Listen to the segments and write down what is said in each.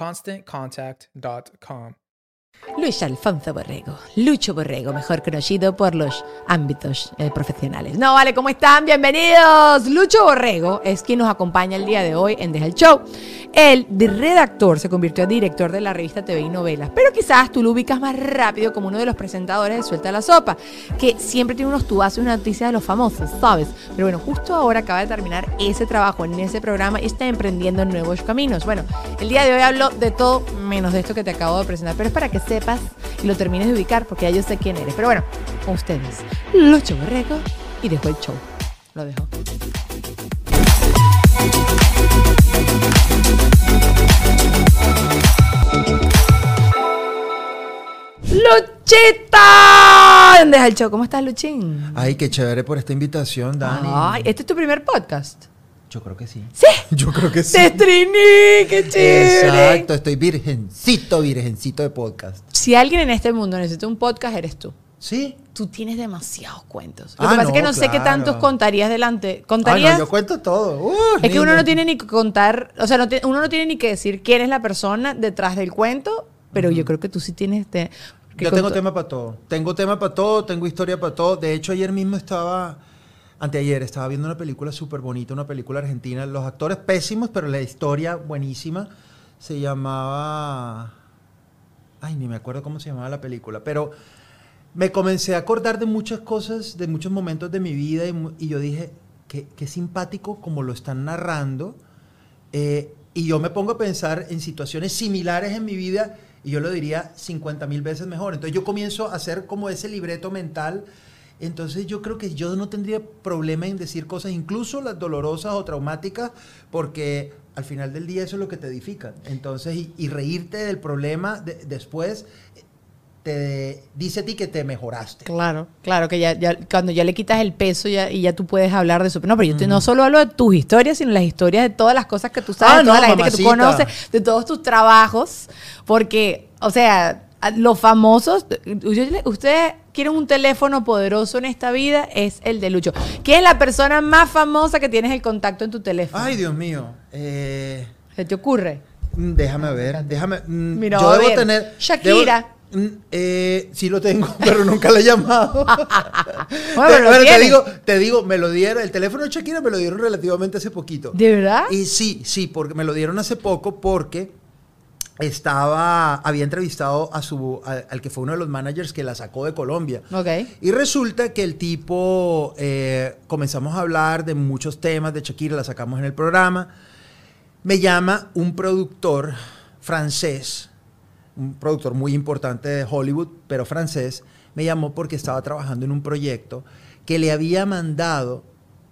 ConstantContact.com. Luis Alfonso Borrego, Lucho Borrego, mejor conocido por los ámbitos eh, profesionales. No, vale, ¿cómo están? Bienvenidos. Lucho Borrego es quien nos acompaña el día de hoy en Deja el Show. Él, de redactor, se convirtió en director de la revista TV y Novelas, pero quizás tú lo ubicas más rápido como uno de los presentadores de Suelta la Sopa, que siempre tiene unos tubazos y una noticia de los famosos, ¿sabes? Pero bueno, justo ahora acaba de terminar ese trabajo en ese programa y está emprendiendo nuevos caminos. Bueno, el día de hoy hablo de todo menos de esto que te acabo de presentar, pero es para que sepas y lo termines de ubicar porque ya yo sé quién eres. Pero bueno, con ustedes, Lucho Borrego y dejó el show. Lo dejo. ¡Luchita! ¿Dónde deja el show? ¿Cómo estás, Luchín? Ay, qué chévere por esta invitación, Dani. Ay, ¿este es tu primer podcast? Yo creo que sí. ¿Sí? Yo creo que sí. ¡Te estrené! ¡Qué chévere! Exacto, estoy virgencito, virgencito de podcast. Si alguien en este mundo necesita un podcast, eres tú. ¿Sí? Tú tienes demasiados cuentos. Lo Ah, que pasa es que no, sé qué tantos contarías delante. Ay, ¿Contarías? no, yo cuento todo. Uh, es que uno no tiene ni que contar, o sea, no te- uno no tiene ni que decir quién es la persona detrás del cuento, pero yo creo que tú sí tienes... te- que Yo tengo tema para todo. Tengo tema para todo, tengo historia para todo. De hecho, ayer mismo estaba, anteayer, estaba viendo una película súper bonita, una película argentina. Los actores pésimos, pero la historia buenísima. Se llamaba... Ay, ni me acuerdo cómo se llamaba la película, pero me comencé a acordar de muchas cosas, de muchos momentos de mi vida y, yo dije, qué, qué simpático como lo están narrando. Eh, y yo me pongo a pensar en situaciones similares en mi vida y yo lo diría 50 mil veces mejor. Entonces yo comienzo a hacer como ese libreto mental. Entonces yo creo que yo no tendría problema en decir cosas, incluso las dolorosas o traumáticas, porque al final del día eso es lo que te edifica. Entonces, y, y reírte del problema de- después te dice a ti que te mejoraste. Claro, claro, que ya, ya cuando ya le quitas el peso ya, y ya tú puedes hablar de eso. No, pero yo te- no solo hablo de tus historias, sino las historias de todas las cosas que tú sabes, Ah, de toda no, la gente que tú conoces, de todos tus trabajos, porque, o sea, los famosos, ustedes quieren un teléfono poderoso en esta vida, es el de Lucho. ¿Quién es la persona más famosa que tienes el contacto en tu teléfono? Ay, Dios mío. Eh, ¿Se te ocurre? Mm, Déjame ver, déjame. mm, Mira, yo debo ver, tener. Shakira. debo- mm, eh, sí lo tengo, pero nunca le he llamado. Bueno, te, bueno, digo, te digo, me lo dieron, el teléfono de Shakira me lo dieron relativamente hace poquito. ¿De verdad? Y sí, sí, porque me lo dieron hace poco porque estaba, había entrevistado a su, a- al que fue uno de los managers que la sacó de Colombia. Y resulta que el tipo, eh, comenzamos a hablar de muchos temas de Shakira, la sacamos en el programa. Me llama un productor francés, un productor muy importante de Hollywood, pero francés, me llamó porque estaba trabajando en un proyecto que le había mandado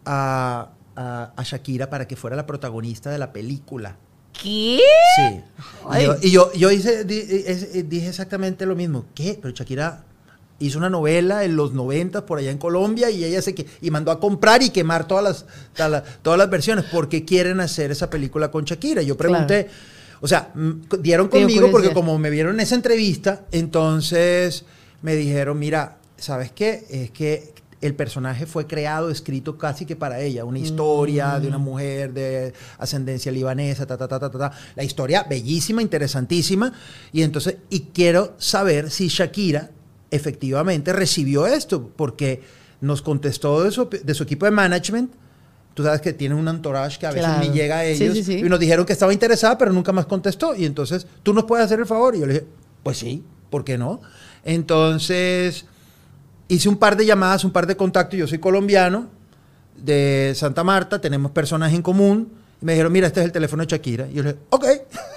a, a- a Shakira para que fuera la protagonista de la película. ¿Qué? Sí. Y yo, y yo, yo hice, eh, dije exactamente lo mismo. ¿Qué? Pero Shakira hizo una novela en los 90 por allá en Colombia y ella se que y mandó a comprar y quemar todas las, todas las, todas las versiones. ¿Por qué quieren hacer esa película con Shakira? Yo pregunté, o sea, dieron conmigo porque como me vieron en esa entrevista, entonces me dijeron, mira, ¿sabes qué? Es que el personaje fue creado, escrito casi que para ella, una historia de Mm. una mujer de ascendencia libanesa, ta, ta, ta, ta, ta, ta. La historia bellísima, interesantísima. Y entonces, y quiero saber si Shakira efectivamente recibió esto, porque nos contestó de su, de su equipo de management. Tú sabes que tiene un entourage que a veces Claro. ni llega a Sí, ellos. sí, sí. Y nos dijeron que estaba interesada, pero nunca más contestó. Y entonces, ¿tú nos puedes hacer el favor? Y yo le dije, pues sí, ¿por qué no? Entonces, hice un par de llamadas, un par de contactos. Yo soy colombiano de Santa Marta, tenemos personas en común. Y me dijeron, mira, este es el teléfono de Shakira. Y yo le dije, ok.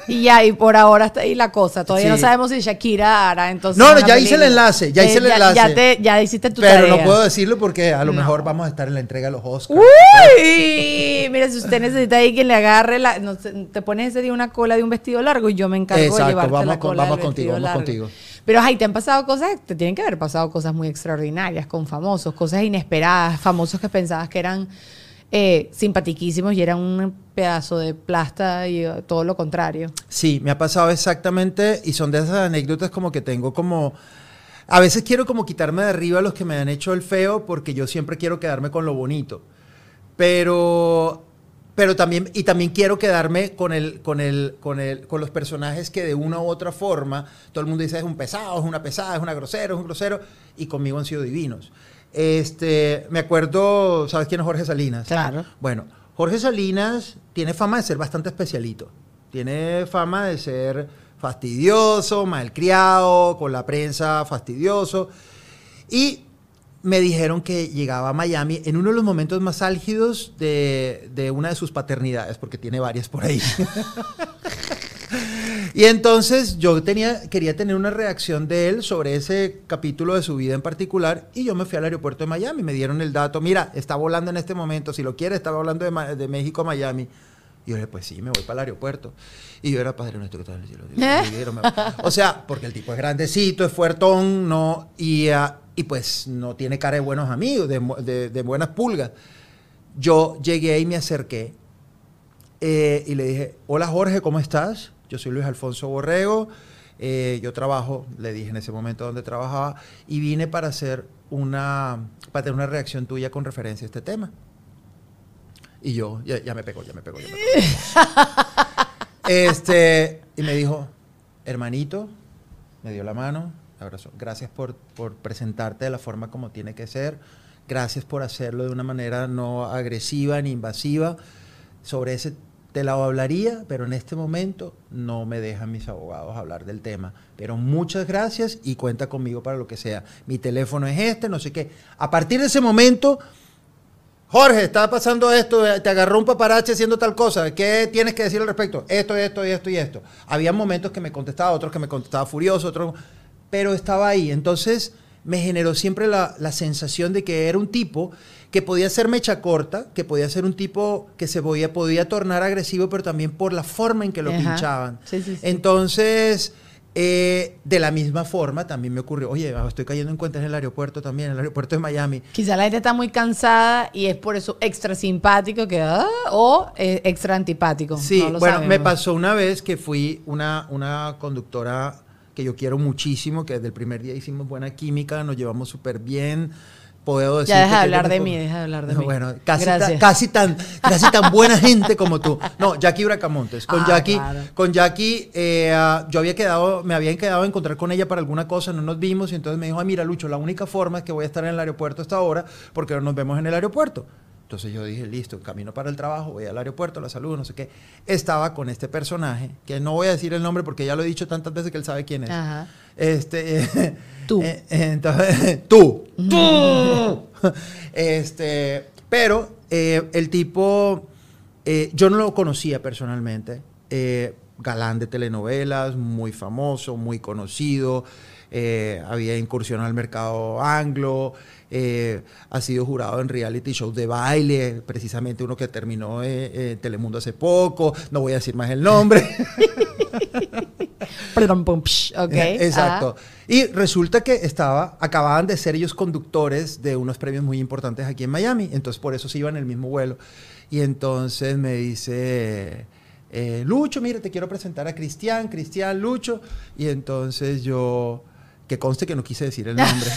Y ya, y por ahora está ahí la cosa. Todavía no sabemos si Shakira hará entonces. No, no, ya hice el enlace, ya hice el ya, enlace. Ya, te, ya hiciste tu Pero tarea. no puedo decirlo porque a lo No. mejor vamos a estar en la entrega de los Oscars. Uy, mira, si usted necesita ahí quien le agarre la, no te pones ese día una cola de un vestido largo y yo me encargo Exacto, de llevarte vamos la con- vamos del contigo, vestido vamos largo. contigo. Pero ay, te han pasado cosas, te tienen que haber pasado cosas muy extraordinarias con famosos, cosas inesperadas, famosos que pensabas que eran eh, simpatiquísimos y eran un pedazo de plasta y eh, todo lo contrario. Sí, me ha pasado exactamente y son de esas anécdotas como que tengo como... A veces quiero como quitarme de arriba los que me han hecho el feo porque yo siempre quiero quedarme con lo bonito. Pero, pero también, y también quiero quedarme con, el, con, el, con, el, con los personajes que de una u otra forma, todo el mundo dice es un pesado, es una pesada, es una grosera, es un grosero, y conmigo han sido divinos. Este, me acuerdo, ¿sabes quién es Jorge Salinas? Claro. Bueno, Jorge Salinas tiene fama de ser bastante especialito. Tiene fama de ser fastidioso, malcriado, con la prensa fastidioso. Y me dijeron que llegaba a Miami en uno de los momentos más álgidos de, de una de sus paternidades, porque tiene varias por ahí. y entonces yo tenía, quería tener una reacción de él sobre ese capítulo de su vida en particular y yo me fui al aeropuerto de Miami, me dieron el dato, mira, está volando en este momento, si lo quiere, estaba volando de, de México a Miami. Y yo le dije, pues sí, me voy para el aeropuerto. Y yo era padre nuestro que está en el cielo. Dios, me- O sea, porque el tipo es grandecito, es fuertón, no, y, ah, y pues no tiene cara de buenos amigos, de- de buenas pulgas. Yo llegué y me acerqué eh, y le dije, hola Jorge, ¿cómo estás? Yo soy Luis Alfonso Borrego, eh, yo trabajo, le dije en ese momento donde trabajaba, y vine para hacer una, para tener una reacción tuya con referencia a este tema. Y yo, ya, ya me pegó, ya me pegó, ya me pegó. este, y me dijo, hermanito, me dio la mano, me abrazó. Gracias por, por presentarte de la forma como tiene que ser. Gracias por hacerlo de una manera no agresiva ni invasiva. Sobre ese te la hablaría, pero en este momento no me dejan mis abogados hablar del tema. Pero muchas gracias y cuenta conmigo para lo que sea. Mi teléfono es este, no sé qué. A partir de ese momento, Jorge, está pasando esto, te agarró un paparazzi haciendo tal cosa, ¿qué tienes que decir al respecto? Esto, esto, y esto y esto. Había momentos que me contestaba, otros que me contestaba furioso, otros, pero estaba ahí. Entonces me generó siempre la, la sensación de que era un tipo que podía ser mecha corta, que podía ser un tipo que se podía, podía tornar agresivo, pero también por la forma en que lo Ajá. pinchaban. Sí, sí, sí. Entonces, eh, de la misma forma, también me ocurrió, oye, estoy cayendo en cuenta en el aeropuerto también, en el aeropuerto de Miami. Quizá la gente está muy cansada y es por eso extra simpático que ah, o eh, extra antipático. Sí, No lo bueno, sabemos. me pasó una vez que fui una, una conductora que yo quiero muchísimo, que desde el primer día hicimos buena química, nos llevamos súper bien. Puedo decir Ya deja de hablar de mí, deja de hablar de mí. Bueno, casi, ta- casi, tan, casi tan buena gente como tú. No, Jackie Bracamontes. Con Ah, Jackie, claro. con Jackie eh, ah, yo había quedado, me habían quedado a encontrar con ella para alguna cosa, no nos vimos y entonces me dijo, mira, Lucho, la única forma es que voy a estar en el aeropuerto hasta ahora porque no nos vemos en el aeropuerto. Entonces yo dije, listo, camino para el trabajo, voy al aeropuerto, la salud, no sé qué. Estaba con este personaje, que no voy a decir el nombre porque ya lo he dicho tantas veces que él sabe quién es. Ajá. Este, Tú. eh, entonces, tú. Tú. Este, pero eh, el tipo, eh, yo no lo conocía personalmente. eh, galán de telenovelas, muy famoso, muy conocido. Eh, había incursionado al mercado anglo. eh, ha sido jurado en reality shows de baile, precisamente uno que terminó eh, en Telemundo hace poco. No voy a decir más el nombre. Perdón, pum, psh, ok. Eh, Exacto. ajá. Y resulta que estaba, acababan de ser ellos conductores de unos premios muy importantes aquí en Miami. Entonces por eso se iban en el mismo vuelo. Y entonces me dice, eh, Lucho, mira, te quiero presentar a Cristian, Cristian, Lucho. Y entonces yo, que conste que no quise decir el nombre.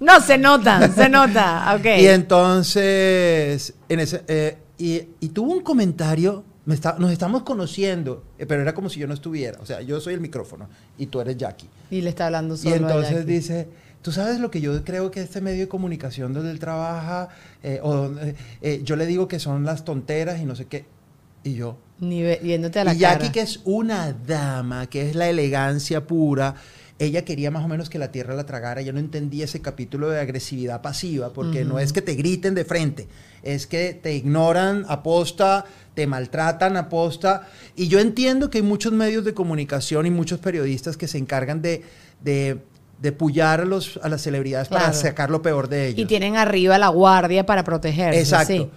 No, se nota, se nota. Ok. Y entonces, en ese, eh, y, y tuvo un comentario, me está- nos estamos conociendo, eh, pero era como si yo no estuviera. O sea, yo soy el micrófono y tú eres Jackie. Y le está hablando Y solo a entonces Jackie. dice, tú sabes lo que yo creo que este medio de comunicación donde él trabaja, eh, o donde- yo le digo que son las tonteras y no sé qué. Y yo, Ni viéndote a la y Jackie, cara. que es una dama, que es la elegancia pura, ella quería más o menos que la tierra la tragara. Yo no entendía ese capítulo de agresividad pasiva, porque no es que te griten de frente, es que te ignoran aposta, te maltratan aposta. Y yo entiendo que hay muchos medios de comunicación y muchos periodistas que se encargan de, de, de pullar a, los, a las celebridades para sacar lo peor de ellos. Y tienen arriba la guardia para protegerse. Exacto. sí.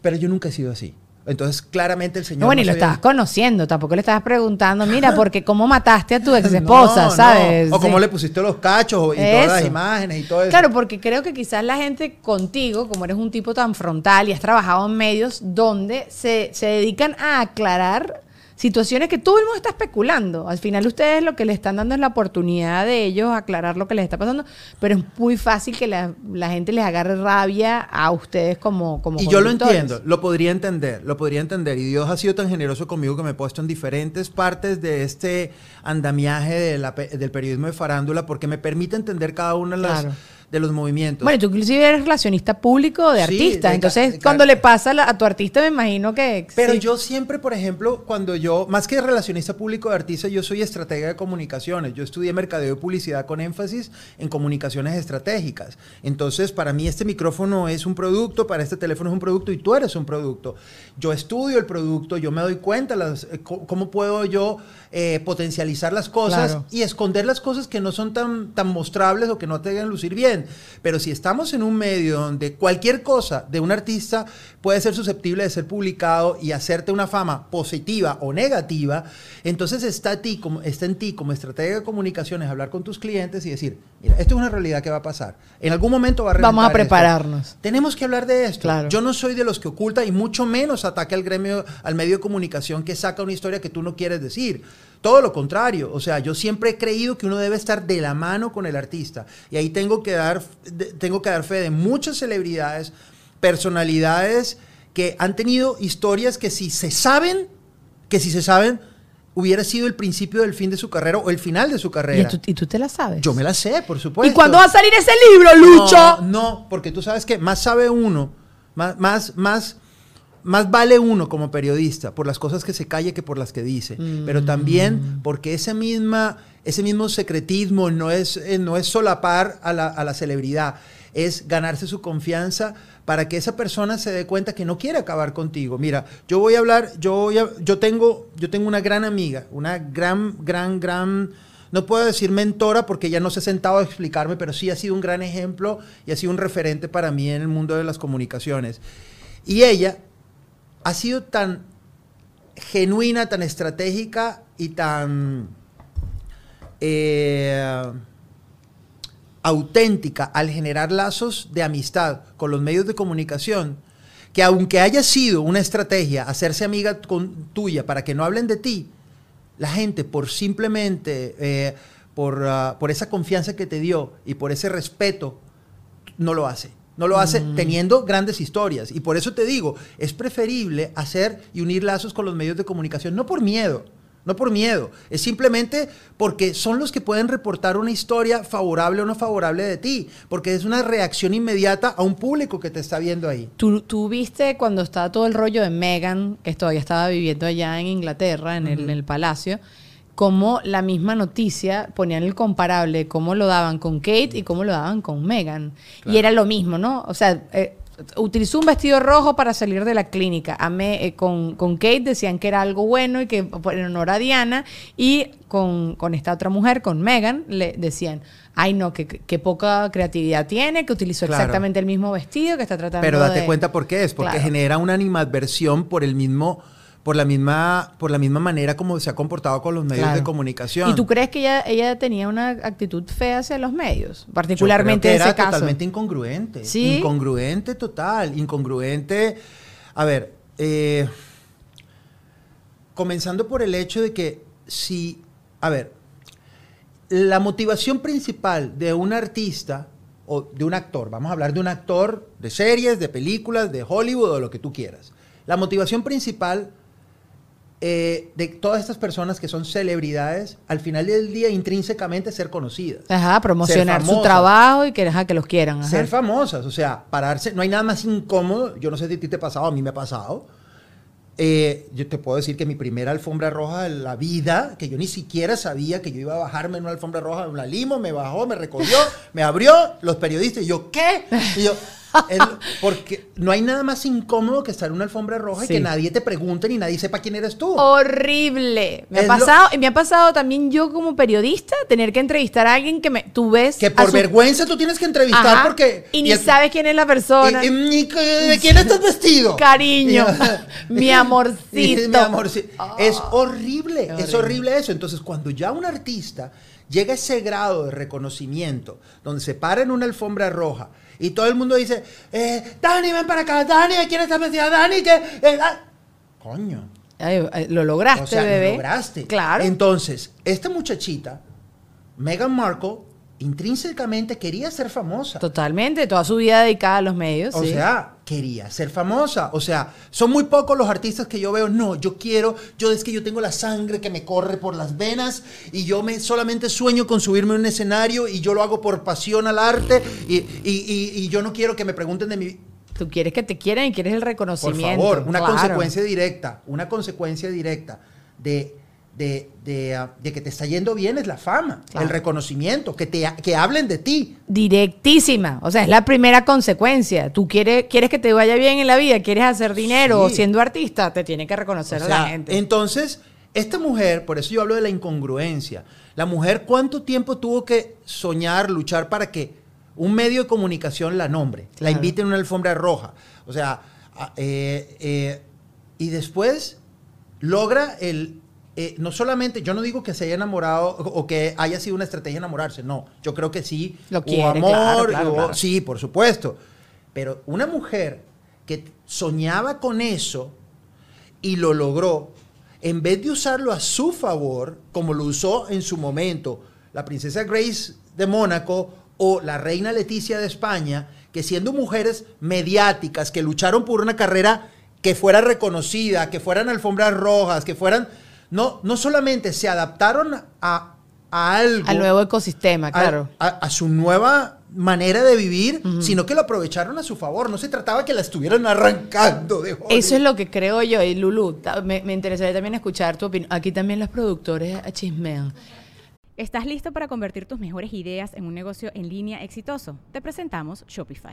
Pero yo nunca he sido así. Entonces, claramente el señor. No, bueno, y lo sabía- estabas conociendo, tampoco le estabas preguntando, mira, porque cómo mataste a tu ex esposa, No, no. ¿sabes? O cómo Sí. le pusiste los cachos y todas las imágenes y todo eso. Claro, porque creo que quizás la gente contigo, como eres un tipo tan frontal y has trabajado en medios donde se, se dedican a aclarar situaciones que todo el mundo está especulando. Al final ustedes lo que le están dando es la oportunidad de ellos aclarar lo que les está pasando, pero es muy fácil que la, la gente les agarre rabia a ustedes como, como y yo lo entiendo, lo podría entender, lo podría entender. Y Dios ha sido tan generoso conmigo que me he puesto en diferentes partes de este andamiaje de la del periodismo de farándula porque me permite entender cada uno de, las- Claro. De los movimientos. Bueno, tú inclusive eres relacionista público de Sí, artista, de entonces de cuando le pasa a la- a tu artista me imagino que... Pero sí. yo siempre, por ejemplo, cuando yo, más que relacionista público de artista, yo soy estratega de comunicaciones. Yo estudié mercadeo y publicidad con énfasis en comunicaciones estratégicas. Entonces, para mí este micrófono es un producto, para este teléfono es un producto y tú eres un producto. Yo estudio el producto, yo me doy cuenta las, eh, cómo puedo yo eh, potencializar las cosas Claro. y esconder las cosas que no son tan, tan mostrables o que no te hagan lucir bien. Pero si estamos en un medio donde cualquier cosa de un artista puede ser susceptible de ser publicado y hacerte una fama positiva o negativa, entonces está, a ti como, está en ti como estratega de comunicaciones hablar con tus clientes y decir, mira, esto es una realidad que va a pasar. En algún momento va a Vamos a esto. prepararnos. Tenemos que hablar de esto. Claro. Yo no soy de los que oculta y mucho menos ataca al gremio, al medio de comunicación que saca una historia que tú no quieres decir. Todo lo contrario. O sea, yo siempre he creído que uno debe estar de la mano con el artista. Y ahí tengo que dar, tengo que dar fe de muchas celebridades, personalidades que han tenido historias que si se saben, que si se saben, hubiera sido el principio del fin de su carrera o el final de su ¿Y carrera. tú, y tú te la sabes. Yo me la sé, por supuesto. ¿Y cuándo va a salir ese libro, Lucho? No, no, porque tú sabes que más sabe uno, más, más, más, más vale uno como periodista por las cosas que se calle que por las que dice. Pero también porque ese, misma, ese mismo secretismo no es, eh, no es solapar a la, a la celebridad, es ganarse su confianza para que esa persona se dé cuenta que no quiere acabar contigo. Mira, yo voy a hablar, yo, voy a- yo, tengo, yo tengo una gran amiga, una gran, gran, gran no puedo decir mentora porque ella no se ha sentado a explicarme, pero sí ha sido un gran ejemplo y ha sido un referente para mí en el mundo de las comunicaciones. Y ella ha sido tan genuina, tan estratégica y tan eh, auténtica al generar lazos de amistad con los medios de comunicación, que aunque haya sido una estrategia hacerse amiga tuya para que no hablen de ti, la gente por simplemente, eh, por, ah, por esa confianza que te dio y por ese respeto, no lo hace. No lo hace teniendo grandes historias. Y por eso te digo, es preferible hacer y unir lazos con los medios de comunicación, no por miedo, No por miedo, es simplemente porque son los que pueden reportar una historia favorable o no favorable de ti, porque es una reacción inmediata a un público que te está viendo ahí. ¿Tú, tú viste cuando estaba todo el rollo de Meghan, que todavía estaba viviendo allá en Inglaterra, en, el, en el palacio, cómo la misma noticia ponían el comparable, cómo lo daban con Kate y cómo lo daban con Meghan. Y era lo mismo, ¿no? O sea, eh, utilizó un vestido rojo para salir de la clínica. A me- eh, con, con Kate decían que era algo bueno y que por- en honor a Diana. Y con, con esta otra mujer, con Meghan, le decían, ay no, que, que poca creatividad tiene, que utilizó Claro. exactamente el mismo vestido, que está tratando Pero date de- cuenta por qué es, porque Claro. genera una animadversión por el mismo, por la misma, por la misma manera como se ha comportado con los medios Claro. de comunicación. ¿Y tú crees que ella, ella tenía una actitud fea hacia los medios? Yo Particularmente creo en que ese era caso. totalmente incongruente. ¿Sí? Incongruente total, incongruente. A ver, eh, comenzando por el hecho de que si, a ver, la motivación principal de un artista o de un actor, vamos a hablar de un actor de series, de películas, de Hollywood o lo que tú quieras. La motivación principal eh, de todas estas personas que son celebridades, al final del día intrínsecamente ser conocidas. Ajá, promocionar su trabajo y que, ajá, que los quieran. ajá. Ser famosas, o sea, pararse, no hay nada más incómodo, yo no sé si a ti te ha pasado, a mí me ha pasado. Eh, yo te puedo decir que mi primera alfombra roja de la vida, que yo ni siquiera sabía que yo iba a bajarme en una alfombra roja, una limo, me bajó, me recogió, me abrió, los periodistas, y yo, ¿qué? Y yo, es lo- porque no hay nada más incómodo que estar en una alfombra roja Sí. y que nadie te pregunte ni nadie sepa quién eres tú. Horrible. Me ha Es lo- pasado, y me ha pasado también yo como periodista tener que entrevistar a alguien que me, tú ves. que por su- vergüenza tú tienes que entrevistar Ajá, porque... Y ni el- sabes quién es la persona. y- y- ni- ¿De quién estás vestido? Cariño, mi amorcito. mi amorci- Ah. es horrible, es horrible eso. Entonces, cuando ya un artista llega a ese grado de reconocimiento, donde se para en una alfombra roja y todo el mundo dice, eh, Dani, ven para acá, Dani, ¿de quién estás vestida? Dani, que... eh, ah". Coño. Ay, lo lograste, O sea, lo bebé. lograste. Claro. Entonces, esta muchachita, Meghan Markle, intrínsecamente quería ser famosa. Totalmente, toda su vida dedicada a los medios. O sí. sea, quería ser famosa. O sea, son muy pocos los artistas que yo veo. No, yo quiero, yo es que yo tengo la sangre que me corre por las venas y yo me solamente sueño con subirme a un escenario y yo lo hago por pasión al arte y, y- y- y yo no quiero que me pregunten de mi... Tú quieres que te quieran y quieres el Por reconocimiento. favor, una claro. consecuencia directa, una consecuencia directa de, de, de, ah, de que te está yendo bien es la fama, Claro. el reconocimiento, que, te, que hablen de ti. Directísima. O sea, es la primera consecuencia. Tú quieres, quieres que te vaya bien en la vida, quieres hacer dinero Sí. siendo artista, te tiene que reconocer O a la gente. Entonces, esta mujer, por eso yo hablo de la incongruencia, la mujer cuánto tiempo tuvo que soñar, luchar para que un medio de comunicación la nombre, la invite en una alfombra roja. O sea, a- eh, eh, y después logra el... eh, no solamente, yo no digo que se haya enamorado o o que haya sido una estrategia enamorarse, no, yo creo que sí, Lo quiere, amor, claro, claro, hubo- claro. sí, por supuesto, pero una mujer que soñaba con eso, y lo logró, en vez de usarlo a su favor, como lo usó en su momento la princesa Grace de Mónaco o la reina Leticia de España, que siendo mujeres mediáticas, que lucharon por una carrera que fuera reconocida, que fueran alfombras rojas, que fueran... No, no solamente se adaptaron a, a algo... Al nuevo ecosistema, claro. A, a su nueva manera de vivir, sino que lo aprovecharon a su favor. No se trataba que la estuvieran arrancando de Hollywood. Eso es lo que creo yo. Y Lulu, me, me interesaría también escuchar tu opinión. Aquí también los productores chismean. ¿Estás listo para convertir tus mejores ideas en un negocio en línea exitoso? Te presentamos Shopify.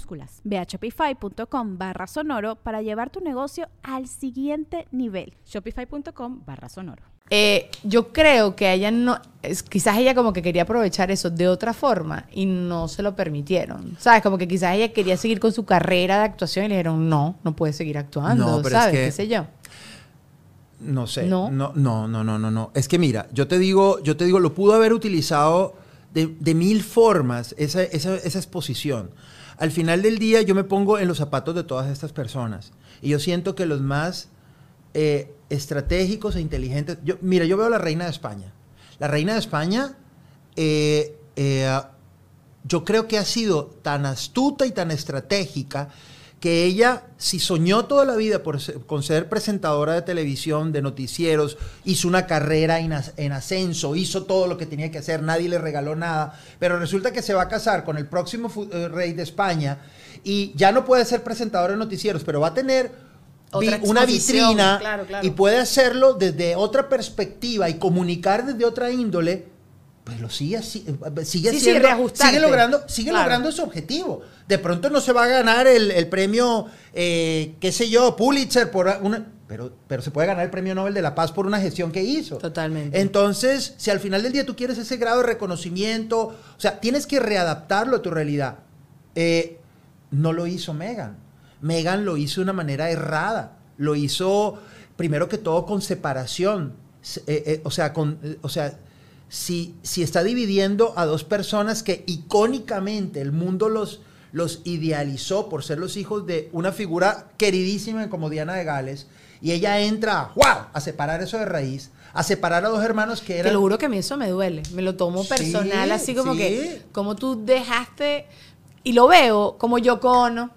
Minúsculas. Ve a shopify.com barra sonoro para llevar tu negocio al siguiente nivel. Shopify.com barra sonoro. Eh, yo creo que ella no, es- quizás ella como que quería aprovechar eso de otra forma y no se lo permitieron. ¿Sabes? Como que quizás ella quería seguir con su carrera de actuación y le dijeron, no, no puedes seguir actuando, No, pero es ¿sabes? que- ¿Qué sé yo? No sé. ¿No? No, no, no, no, no, no. Es que mira, yo te digo, yo te digo, lo pudo haber utilizado de, de mil formas esa, esa, esa exposición. Al final del día yo me pongo en los zapatos de todas estas personas. Y yo siento que los más eh, estratégicos e inteligentes. Yo, mira, yo veo a la reina de España. La reina de España, eh, eh, yo creo que ha sido tan astuta y tan estratégica que ella, si soñó toda la vida por ser- con ser presentadora de televisión, de noticieros, hizo una carrera en, as- en ascenso, hizo todo lo que tenía que hacer, nadie le regaló nada, pero resulta que se va a casar con el próximo eh, rey de España y ya no puede ser presentadora de noticieros, pero va a tener vi- una vitrina claro, claro. y puede hacerlo desde otra perspectiva y comunicar desde otra índole, pues lo sigue así, eh, sigue Sí, siendo- sigue logrando, sigue Claro. logrando su objetivo. De pronto no se va a ganar el, el premio, eh, qué sé yo, Pulitzer por una, pero, pero se puede ganar el premio Nobel de la Paz por una gestión que hizo. Totalmente. Entonces, si al final del día tú quieres ese grado de reconocimiento, o sea, tienes que readaptarlo a tu realidad. Eh, no lo hizo Megan. Megan lo hizo de una manera errada. Lo hizo, primero que todo, con separación. Se- eh, eh, o sea, con, eh, o sea si, si está dividiendo a dos personas que icónicamente el mundo los, los idealizó por ser los hijos de una figura queridísima como Diana de Gales, y ella entra ¡wow! a separar eso de raíz, a separar a dos hermanos que Te eran... lo juro que a mí eso me duele. Me lo tomo Sí, personal, así como sí. que, como tú dejaste, y lo veo como Yoko Ono.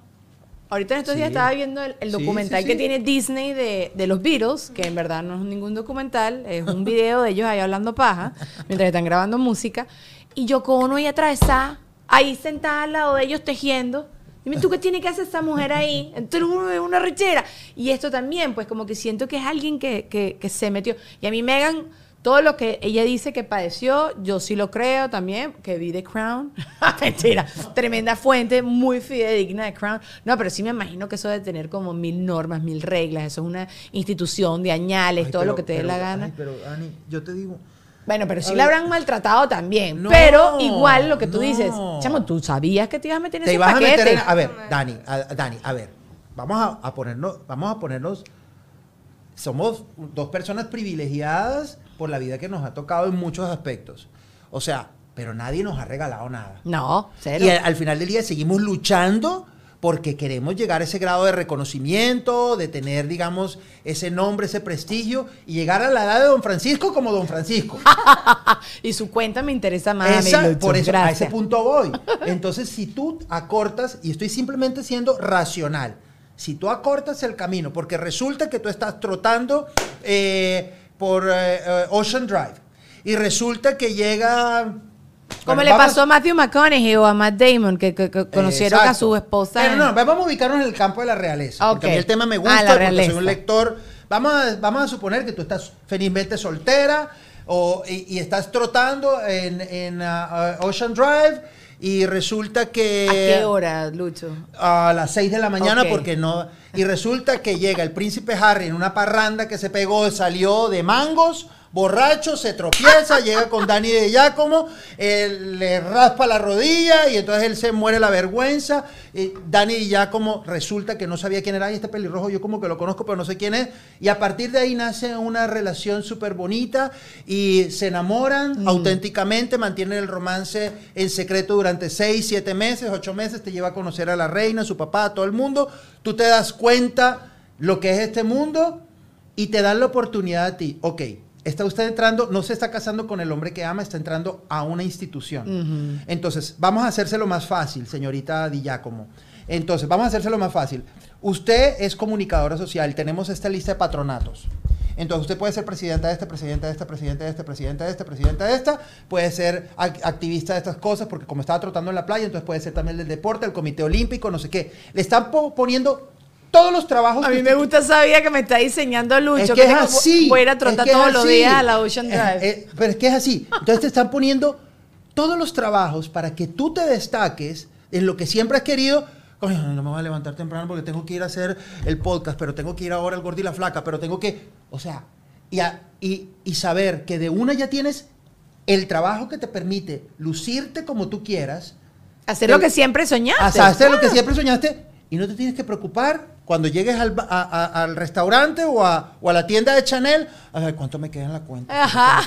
Ahorita en estos Sí. días estaba viendo el, documental sí, que tiene Disney de, de los Beatles, que en verdad no es ningún documental, es un video de ellos ahí hablando paja, mientras están grabando música. Y Yoko Ono ahí atravesada, ahí sentada al lado de ellos tejiendo. Dime tú qué tiene que hacer esa mujer ahí. Entonces uno ve una rechera. Y esto también, pues como que siento que es alguien que, que, que se metió. Y a mí Megan, todo lo que ella dice que padeció, yo sí lo creo también, que vi The Crown. Mentira. Tremenda fuente, muy fidedigna de Crown. No, pero sí me imagino que eso debe tener como mil normas, mil reglas. Eso es una institución de añales, Ay, todo pero- lo que te dé la gana. ay, pero Ani, yo te digo... Bueno, pero sí la habrán maltratado también. No, pero igual lo que tú no. dices, chamo, tú sabías que te ibas a meter en Te ese ibas a paquete. meter en... A ver, Dani, a- Dani, a ver. Vamos a, a ponernos... Vamos a ponernos... Somos dos personas privilegiadas por la vida que nos ha tocado en muchos aspectos. O sea, pero nadie nos ha regalado nada. No, cero. Y al, al final del día seguimos luchando porque queremos llegar a ese grado de reconocimiento, de tener, digamos, ese nombre, ese prestigio y llegar a la edad de Don Francisco como Don Francisco. y su cuenta me interesa más. Esa- Lucho, por eso a gracias. ese punto voy. Entonces, si tú acortas, y estoy simplemente siendo racional, si tú acortas el camino, porque resulta que tú estás trotando eh, por eh, eh, Ocean Drive, y resulta que llega... Como Bueno, le vamos- pasó a Matthew McConaughey o a Matt Damon, que, que- que conocieron a su esposa. Pero no, vamos a ubicarnos en el campo de la realeza. Porque a mí el tema me Ah, gusta, la porque realeza. soy un lector. Vamos a, vamos a suponer que tú estás felizmente soltera o, y, y estás trotando en, en ah, ah, Ocean Drive y resulta que... ¿A qué hora, Lucho? a las 6 de la mañana porque no y resulta que llega el príncipe Harry en una parranda que se pegó salió de mangos borracho se tropieza llega con Dani de Giacomo él le raspa la rodilla y entonces él se muere la vergüenza y Dani de Giacomo resulta que no sabía quién era y este pelirrojo yo como que lo conozco pero no sé quién es y a partir de ahí nace una relación súper bonita y se enamoran auténticamente mantienen el romance en secreto durante 6, 7 meses, 8 meses, te lleva a conocer a la reina, a su papá, a todo el mundo. Tú te das cuenta lo que es este mundo y te dan la oportunidad a ti. Ok, está usted entrando, no se está casando con el hombre que ama, está entrando a una institución. Entonces, vamos a hacérselo más fácil, señorita Di Giacomo. Entonces, vamos a hacérselo más fácil. Usted es comunicadora social, tenemos esta lista de patronatos. Entonces usted puede ser presidenta de este, presidenta de este, presidenta de este, presidenta de este, presidenta de esta, puede ser ac- activista de estas cosas, porque como estaba trotando en la playa, entonces puede ser también del deporte, el comité olímpico, no sé qué. Le están po- poniendo todos los trabajos A mí me gusta esa vida que me está diseñando Lucho. es que es tengo- así. Voy a ir a es trotar que todos los días a la Ocean Eh, Drive. eh, pero es que es así. Entonces te están poniendo todos los trabajos para que tú te destaques en lo que siempre has querido. no me voy a levantar temprano porque tengo que ir a hacer el podcast, pero tengo que ir ahora al gordo y la flaca, pero tengo que, o sea, y, a- y, y saber que de una ya tienes el trabajo que te permite lucirte como tú quieras, Hacer Te- lo que siempre soñaste. hacer lo que siempre soñaste y no te tienes que preocupar cuando llegues al, a- a- al restaurante o a, o a la tienda de Chanel, a ver cuánto me queda en la cuenta. Ajá.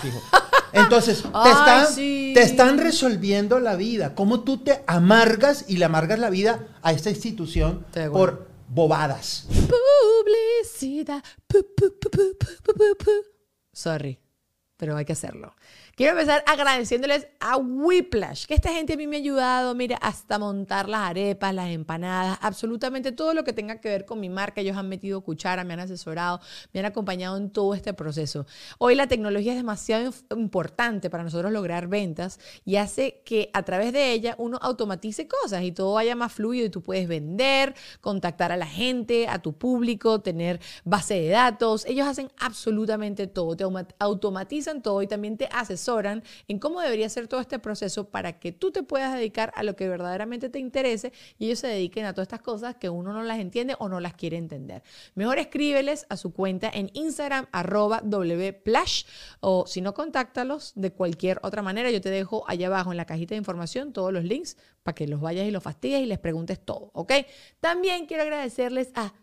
Entonces, te, Ay, están, sí. te están resolviendo la vida. ¿Cómo tú te amargas y le amargas la vida a esta institución por bobadas? Publicidad. Pu, pu, pu, pu, pu, pu, pu, pu. Sorry, pero hay que hacerlo. Quiero empezar agradeciéndoles a Whiplash, que esta gente a mí me ha ayudado, mira, hasta montar las arepas, las empanadas, absolutamente todo lo que tenga que ver con mi marca. Ellos han metido cuchara, me han asesorado, me han acompañado en todo este proceso. Hoy la tecnología es demasiado importante para nosotros lograr ventas y hace que a través de ella uno automatice cosas y todo vaya más fluido y tú puedes vender, contactar a la gente, a tu público, tener base de datos. Ellos hacen absolutamente todo, te automatizan todo y también te asesoran en cómo debería ser todo este proceso para que tú te puedas dedicar a lo que verdaderamente te interese y ellos se dediquen a todas estas cosas que uno no las entiende o no las quiere entender. Mejor escríbeles a su cuenta en Instagram, arroba wplash, o si no, contáctalos de cualquier otra manera. Yo te dejo allá abajo en la cajita de información todos los links para que los vayas y los fastidies y les preguntes todo, ¿ok? También quiero agradecerles a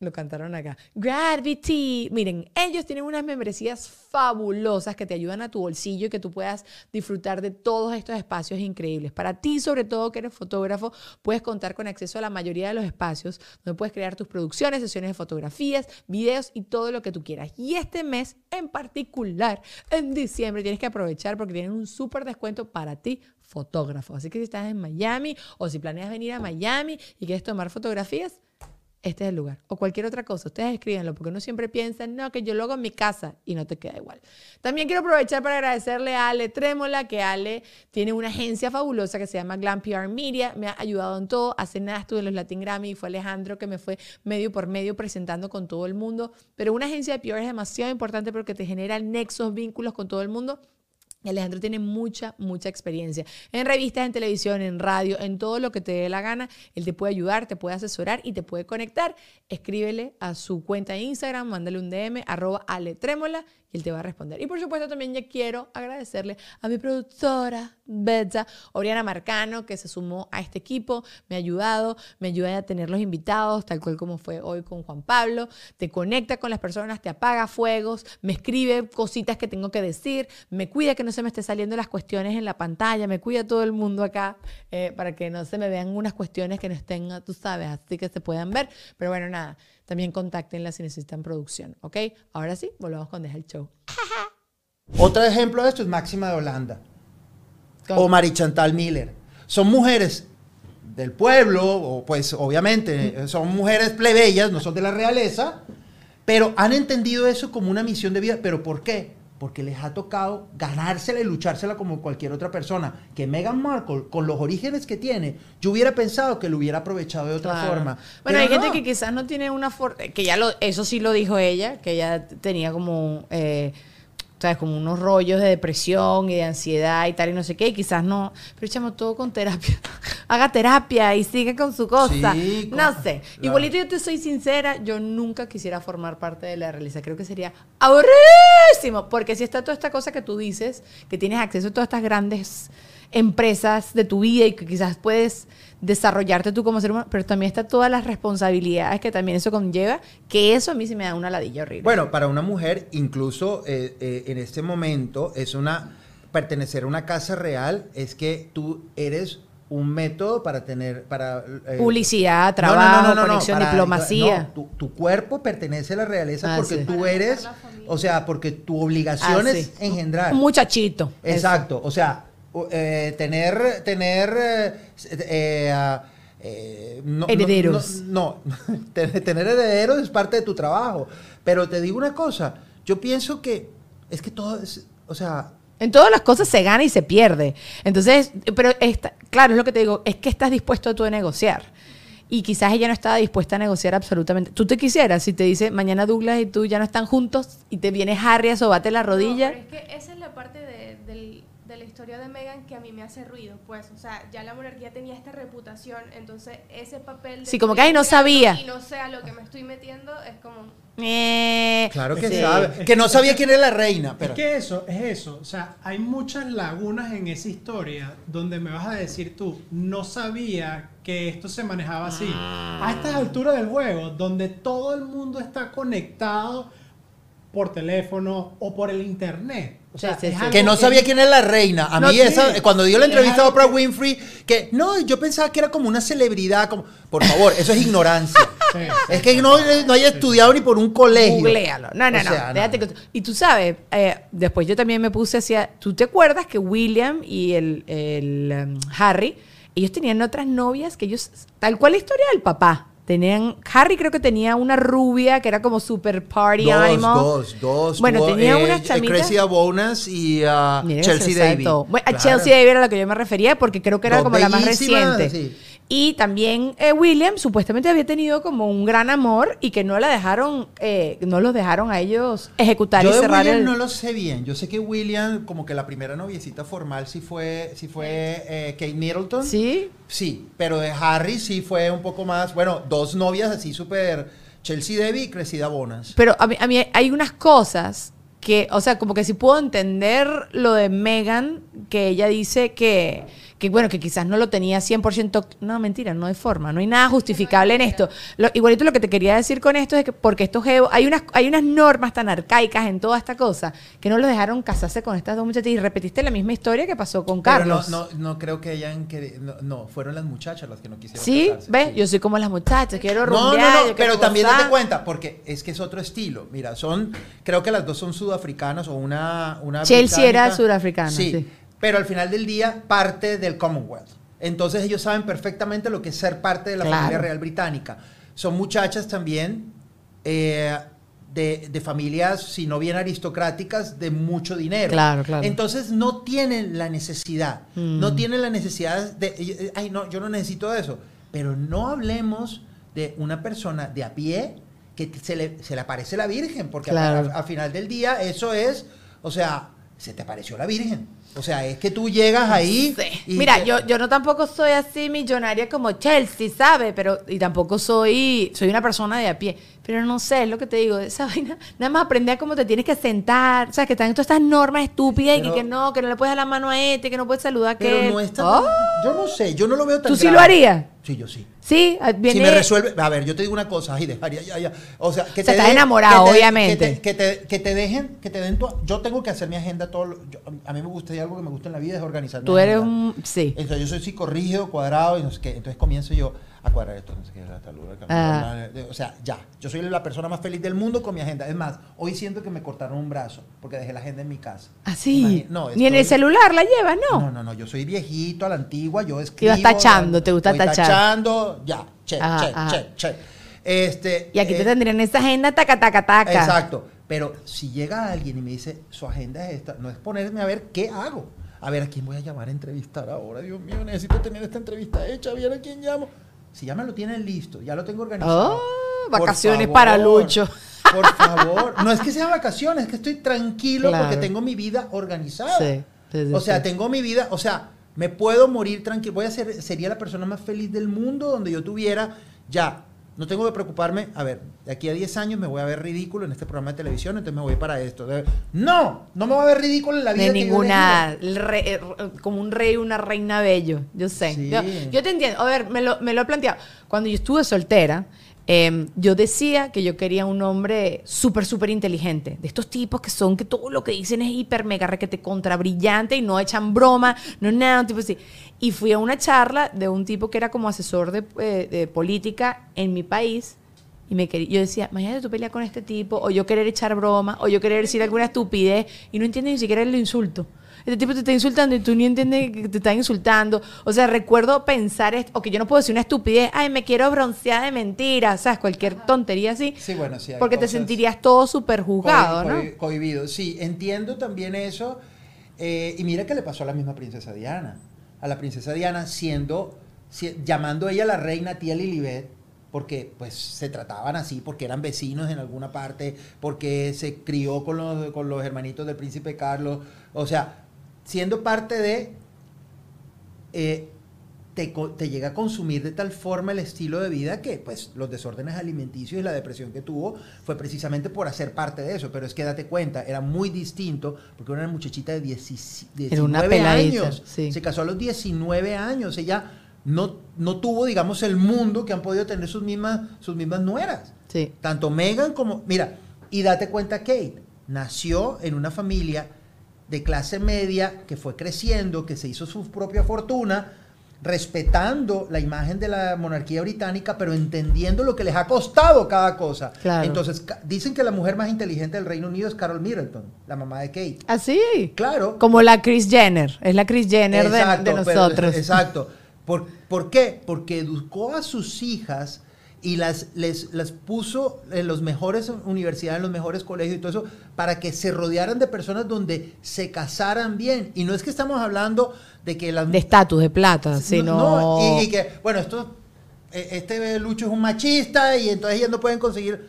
lo cantaron acá. Gravity. Miren, ellos tienen unas membresías fabulosas que te ayudan a tu bolsillo y que tú puedas disfrutar de todos estos espacios increíbles. Para ti, sobre todo que eres fotógrafo, puedes contar con acceso a la mayoría de los espacios donde puedes crear tus producciones, sesiones de fotografías, videos y todo lo que tú quieras. Y este mes en particular, en diciembre, tienes que aprovechar porque tienen un súper descuento para ti fotógrafo. Así que si estás en Miami o si planeas venir a Miami y quieres tomar fotografías, este es el lugar. O cualquier otra cosa. Ustedes escríbanlo porque uno siempre piensa, no, que yo lo hago en mi casa y no te queda igual. También quiero aprovechar para agradecerle a Ale Trémola, que Ale tiene una agencia fabulosa que se llama Glam PR Media. Me ha ayudado en todo. Hace nada estuve en los Latin Grammy y fue Alejandro que me fue medio por medio presentando con todo el mundo. Pero una agencia de PR es demasiado importante porque te genera nexos, vínculos con todo el mundo. Alejandro tiene mucha, mucha experiencia en revistas, en televisión, en radio, en todo lo que te dé la gana. Él te puede ayudar, te puede asesorar y te puede conectar. Escríbele a su cuenta de Instagram, mándale un DM, arroba aletrémola y él te va a responder. Y por supuesto también ya quiero agradecerle a mi productora, Betsa, Oriana Marcano, que se sumó a este equipo, me ha ayudado, me ayuda a tener los invitados, tal cual como fue hoy con Juan Pablo, te conecta con las personas, te apaga fuegos, me escribe cositas que tengo que decir, me cuida que no se me esté saliendo las cuestiones en la pantalla, me cuida todo el mundo acá eh, para que no se me vean unas cuestiones que no estén, tú sabes, así que se puedan ver. Pero bueno, nada, también contáctenla si necesitan producción, ¿ok? Ahora sí, volvamos con Deja el Show. Otro ejemplo de esto es Máxima de Holanda. o Mari Chantal Miller. Son mujeres del pueblo, o pues obviamente son mujeres plebeyas, no son de la realeza, pero han entendido eso como una misión de vida. ¿Pero por qué? Porque les ha tocado ganársela y luchársela como cualquier otra persona. Que Meghan Markle, con los orígenes que tiene, yo hubiera pensado que lo hubiera aprovechado de otra Claro. forma. Bueno, Pero hay gente que quizás no tiene una que ya lo, eso sí lo dijo ella, que ella tenía como, eh, ¿sabes? Como unos rollos de depresión y de ansiedad y tal y no sé qué, y quizás no, pero echamos todo con terapia. Haga terapia y sigue con su cosa. Sí, no con- sé. claro. Igualito yo te soy sincera, yo nunca quisiera formar parte de la realeza. Creo que sería aburrísimo, porque si está toda esta cosa que tú dices, que tienes acceso a todas estas grandes empresas de tu vida y que quizás puedes desarrollarte tú como ser humano, pero también está todas las responsabilidades que también eso conlleva, que eso a mí sí me da una ladilla horrible. Bueno, para una mujer, incluso eh, eh, en este momento, es una. Pertenecer a una casa real es que tú eres un método para tener. para eh, Publicidad, no, trabajo, conexión, para- diplomacia. no, tu, tu cuerpo pertenece a la realeza Ah, porque sí. tú eres. O sea, porque tu obligación Ah, es sí. engendrar. Un muchachito. Exacto, o sea, eh, tener, tener, eh, eh, ah, eh, no- Herederos. No, no, tener tener herederos es parte de tu trabajo. Pero te digo una cosa, yo pienso que es que todo es, o sea, En todas las cosas se gana y se pierde. Entonces, pero esta, claro, es lo que te digo, es que estás dispuesto tú a negociar. Y quizás ella no estaba dispuesta a negociar absolutamente. Tú te quisieras, si te dice mañana Douglas y tú ya no están juntos y te viene Harry a sobarte la rodilla. No, pero es que esa es la parte de, del- historia de Meghan que a mí me hace ruido, pues, o sea, ya la monarquía tenía esta reputación, entonces ese papel... de Sí, como que, ay, no sabía. Y no sé a lo que me estoy metiendo, es como... Eh, Claro que sí. sabe. Que no sabía quién era la reina. Pero Es que eso, es eso. O sea, hay muchas lagunas en esa historia donde me vas a decir tú, no sabía que esto se manejaba así. A estas alturas del juego, donde todo el mundo está conectado por teléfono o por el internet. O sea, Sí, sí, es sí. algo que no sabía quién era la reina. A No, mí sí. esa, cuando dio la entrevista a Oprah que- Winfrey, que no, yo pensaba que era como una celebridad, como por favor, eso es ignorancia. Sí, es que no, no haya estudiado ni por un colegio. Googlealo. No, no, O no. déjate que- Y tú sabes, eh, después yo también me puse hacia. ¿Tú te acuerdas que William y el, el, um, Harry, ellos tenían otras novias que ellos. Tal cual la historia del papá. Tenían. Harry creo que tenía una rubia que era como super party Dos, animal. dos, dos. Bueno, tenía eh, unas chamitas. Cressida Bonas y se Chelsea todo. Bueno, a. Chelsea Davy era a la que yo me refería porque creo que era Dos como la más reciente. sí. Y también eh, William supuestamente había tenido como un gran amor y que no la dejaron, eh, no los dejaron a ellos ejecutar Yo y de cerrar William el. no lo sé bien. Yo sé que William, como que la primera noviecita formal sí fue, sí fue eh, Kate Middleton. Sí. Sí, pero de Harry sí fue un poco más, bueno, dos novias así súper Chelsea Davy y Cressida Bonas. Pero a mí, a mí hay unas cosas que, o sea, como que sí puedo entender lo de Megan, que ella dice que, que bueno, que quizás no lo tenía 100%. No, mentira, no hay forma, no hay nada justificable en esto. Lo, igualito lo que te quería decir con esto es que porque estos hay unas, hay unas normas tan arcaicas en toda esta cosa que no los dejaron casarse con estas dos muchachas y repetiste la misma historia que pasó con Carlos. Pero no, no, no creo que hayan querido, no, no, fueron las muchachas las que no quisieron Sí, casarse, ¿ves? sí. Yo soy como las muchachas, quiero No, rumbear. no, no, quiero pero también date cuenta, porque es que es otro estilo. Mira, son, creo que las dos son sudafricanas o una, una Chelsea era británica. surafricana, Sí, sí. Pero al final del día parte del Commonwealth. Entonces ellos saben perfectamente lo que es ser parte de la Claro. familia real británica. Son muchachas también eh, de, de familias, si no bien aristocráticas, de mucho dinero. Claro, claro. Entonces no tienen la necesidad, Mm. no tienen la necesidad de, eh, ay, no, yo no necesito eso. Pero no hablemos de una persona de a pie que se le, se le aparece la Virgen, porque Claro. a, a final del día eso es, o sea, se te apareció la Virgen. O sea, es que tú llegas ahí. Sí. y Mira, te- yo, yo no tampoco soy así millonaria como Chelsea, ¿sabe? Pero, y tampoco soy, soy una persona de a pie. Pero no sé, es lo que te digo, esa vaina, nada más aprender a cómo te tienes que sentar, o sea, que están todas estas normas estúpidas y que, que no, que no le puedes dar la mano a este, que no puedes saludar a Pero aquel. no está. Oh, Yo no sé, yo no lo veo tan ¿Tú sí grave. lo harías? Sí, yo sí. Sí, ah, viene... Si me resuelve, a ver, yo te digo una cosa, ay, dejaría ya, ya. O sea, que O sea, te estás enamorado, que te- obviamente. Que te, que te- que te dejen, que te den tu, yo tengo que hacer mi agenda todo, lo- yo- a mí me gusta y algo que me gusta en la vida es organizar. mi Tú eres agenda. un... Sí. Entonces yo soy psicorrígido, cuadrado y no sé qué. Entonces comienzo yo a cuadrar esto, no sé qué, el camino, Ah. O sea, ya. Yo soy la persona más feliz del mundo con mi agenda. Es más, hoy siento que me cortaron un brazo porque dejé la agenda en mi casa. Así. Imagi- no, Ni en el celular la llevas, ¿no? no, no, no, yo soy viejito a la antigua, yo escribo. Ibas tachando, te gusta tachar. tachando, ya, Ajá, check, ajá. check, check. Este, Y aquí te eh, tendrían esa agenda taca, taca, taca. Exacto. Pero si llega alguien y me dice, su agenda es esta, no es ponerme a ver qué hago. A ver, ¿a quién voy a llamar a entrevistar ahora? Dios mío, necesito tener esta entrevista hecha, a ver a quién llamo. Si ya me lo tienen listo, ya lo tengo organizado. Oh, vacaciones favor, para Lucho. Por favor. No es que sean vacaciones, es que estoy tranquilo Claro. porque tengo mi vida organizada. Sí, sí, sí, o sea, tengo mi vida, o sea, me puedo morir tranquilo. Voy a ser, sería la persona más feliz del mundo donde yo tuviera ya. No tengo que preocuparme, a ver, de aquí a 10 años me voy a ver ridículo en este programa de televisión, entonces me voy para esto. De- No, no me voy a ver ridículo en la vida. De que ninguna, re- eh, como un rey, una reina bello, yo sé. Sí. Yo, yo te entiendo, a ver, me lo, me lo he planteado. Cuando yo estuve soltera, eh, yo decía que yo quería un hombre súper, súper inteligente, de estos tipos que son que todo lo que dicen es hiper, mega, requete contra brillante y no echan broma, no nada, un tipo así. Y fui a una charla de un tipo que era como asesor de, eh, de política en mi país. Y me quería, yo decía, mañana tú peleas con este tipo, o yo querer echar broma, o yo querer decir alguna estupidez, y no entiendes ni siquiera el insulto. Este tipo te está insultando y tú ni entiendes que te está insultando. O sea, recuerdo pensar o que yo no puedo decir una estupidez, ay, me quiero broncear de mentira, ¿sabes? Cualquier tontería así. Sí, bueno, sí. hay porque te sentirías todo súper juzgado, ¿no? cohi- Cohibido, sí. Entiendo también eso. eh, y mira que le pasó a la misma princesa Diana. A la princesa Diana siendo, si- llamando ella la reina tía Lilibet, porque pues se trataban así, porque eran vecinos en alguna parte, porque se crió con los, con los hermanitos del príncipe Carlos. O sea, siendo parte de, eh, te, te llega a consumir de tal forma el estilo de vida que pues los desórdenes alimenticios y la depresión que tuvo fue precisamente por hacer parte de eso. Pero es que date cuenta, era muy distinto porque era una muchachita de 10 Era una 19 peladita, años. sí. Se casó a los 19 años. Ella no, no tuvo, digamos, el mundo que han podido tener sus mismas, sus mismas nueras. Sí. Tanto Megan como. Mira, y date cuenta, Kate nació en una familia de clase media que fue creciendo, que se hizo su propia fortuna, respetando la imagen de la monarquía británica, pero entendiendo lo que les ha costado cada cosa. Claro. Entonces, dicen que la mujer más inteligente del Reino Unido es Carol Middleton, la mamá de Kate. Así. Claro. Como la Chris Jenner. Es la Chris Jenner de- Exacto, de, pero- nosotros. exacto. ¿Por, por qué? Porque educó a sus hijas y las, les, las puso en las mejores universidades, en los mejores colegios y todo eso, para que se rodearan de personas donde se casaran bien. Y no es que estamos hablando de que las... De estatus, de plata, sino... No, y, y que, bueno, esto, eh, este Lucho es un machista y entonces ellas no pueden conseguir.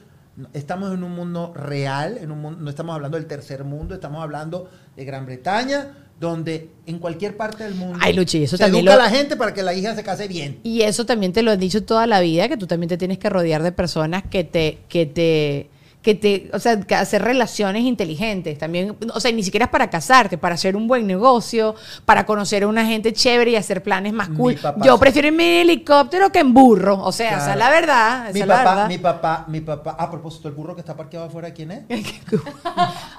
Estamos en un mundo real, en un mundo, no estamos hablando del tercer mundo, estamos hablando de Gran Bretaña, donde en cualquier parte del mundo Ay, Luchi, eso se también educa lo- a la gente para que la hija se case bien. Y eso también te lo he dicho toda la vida, que tú también te tienes que rodear de personas que te, que te, que te, o sea, que hacer relaciones inteligentes. También, o sea, ni siquiera es para casarte, para hacer un buen negocio, para conocer a una gente chévere y hacer planes más cool. papá Yo prefiero irme en helicóptero que en burro. O sea, es Claro. la verdad. Esa Mi es la papá, verdad. mi papá, mi papá, a propósito, el burro que está parqueado afuera, ¿quién es?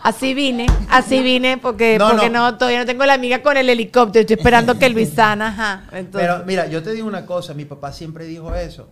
Así vine, así vine porque, No, porque no. no. todavía no tengo la amiga con el helicóptero. Estoy esperando que Luisana, ajá. Entonces, Pero mira, yo te digo una cosa, mi papá siempre dijo eso.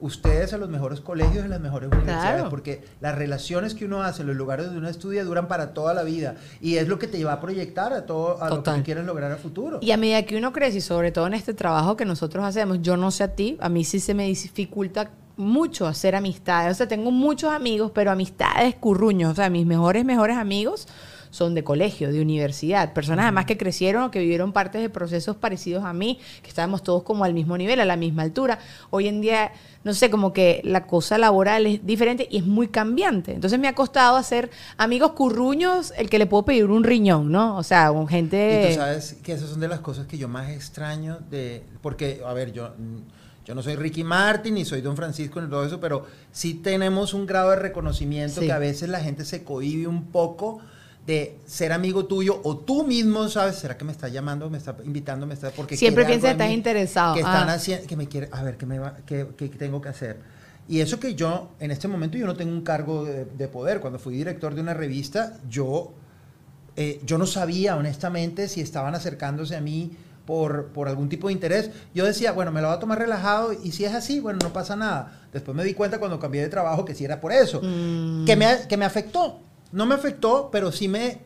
Ustedes a los mejores colegios y las mejores universidades, Claro. porque las relaciones que uno hace en los lugares donde uno estudia duran para toda la vida y es lo que te va a proyectar a todo a lo que Total. quieres lograr a futuro. Y a medida que uno crece, y sobre todo en este trabajo que nosotros hacemos, yo no sé a ti, a mí sí se me dificulta mucho hacer amistades. O sea, tengo muchos amigos, pero amistades curruños. O sea, mis mejores, mejores amigos son de colegio, de universidad. Personas además que crecieron o que vivieron partes de procesos parecidos a mí, que estábamos todos como al mismo nivel, a la misma altura. Hoy en día, no sé, como que la cosa laboral es diferente y es muy cambiante. Entonces me ha costado hacer amigos curruños el que le puedo pedir un riñón, ¿no? O sea, con gente... Y tú sabes que esas son de las cosas que yo más extraño de porque a ver, yo yo no soy Ricky Martin ni soy Don Francisco ni todo eso, pero sí tenemos un grado de reconocimiento Sí. que a veces la gente se cohibe un poco de ser amigo tuyo o tú mismo sabes, ¿será que me está llamando, me está invitando, me está porque Siempre piensa que estás interesado. Que están Ah. haciendo que me quiere, a ver, ¿qué me va qué, qué tengo que hacer? Y eso que yo en este momento yo no tengo un cargo de, de poder, cuando fui director de una revista, yo eh, yo no sabía honestamente si estaban acercándose a mí por, por algún tipo de interés. Yo decía, bueno, me lo voy a tomar relajado y si es así, bueno, no pasa nada. Después me di cuenta cuando cambié de trabajo que sí era por eso. Mm. Que, me, que me afectó. No me afectó, pero sí me...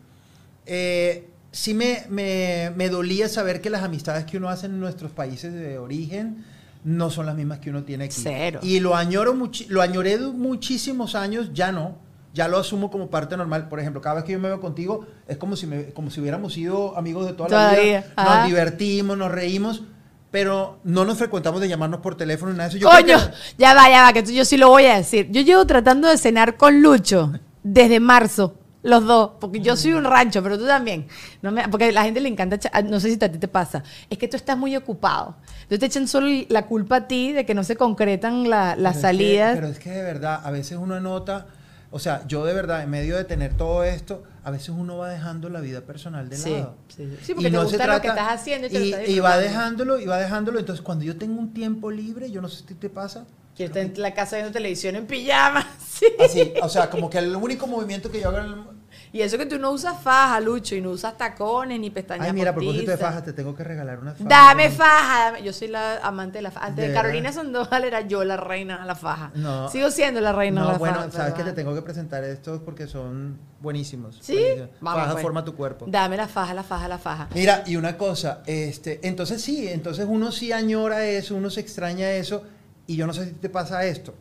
eh, sí me, me, me dolía saber que las amistades que uno hace en nuestros países de origen no son las mismas que uno tiene aquí. Cero. Y lo añoro lo añoré muchísimos años, ya no. Ya lo asumo como parte normal. Por ejemplo, cada vez que yo me veo contigo, es como si, me- como si hubiéramos sido amigos de toda la vida. Nos divertimos, nos reímos, pero no nos frecuentamos de llamarnos por teléfono ni nada de eso. Yo Coño, que- ya va, ya va, que yo sí lo voy a decir. Yo llevo tratando de cenar con Lucho desde marzo, los dos, porque yo soy un rancho, pero tú también. No me- porque a la gente le encanta, no sé si a ti te pasa, es que tú estás muy ocupado. Entonces te echan solo la culpa a ti de que no se concretan la- las Pero es que- salidas. pero es que de verdad, a veces uno nota, o sea, yo de verdad, en medio de tener todo esto, a veces uno va dejando la vida personal de lado. sí, sí. Sí, porque te gusta lo que estás haciendo y te lo y, estás y va dejándolo, y va dejándolo. Entonces, cuando yo tengo un tiempo libre, yo no sé si te pasa. Quiero estar en la casa viendo televisión en pijama. Sí. Así, o sea, como que el único movimiento que yo hago en el- Y eso que tú no usas faja, Lucho, y no usas tacones ni pestañas Ay, mira, a propósito de fajas, te tengo que regalar una faja. Dame faja, dame- Yo soy la amante de la faja. Antes ¿De? Carolina Sandoval era yo la reina de la faja. No. Sigo siendo la reina de No, la bueno, faja. sabes que te tengo que presentar estos porque son buenísimos. ¿Sí? buenísimos. Vamos, Faja pues. forma tu cuerpo. Dame la faja, la faja, la faja. Mira, y una cosa, este, entonces sí, entonces uno sí añora eso, uno se extraña eso, y yo no sé si te pasa esto,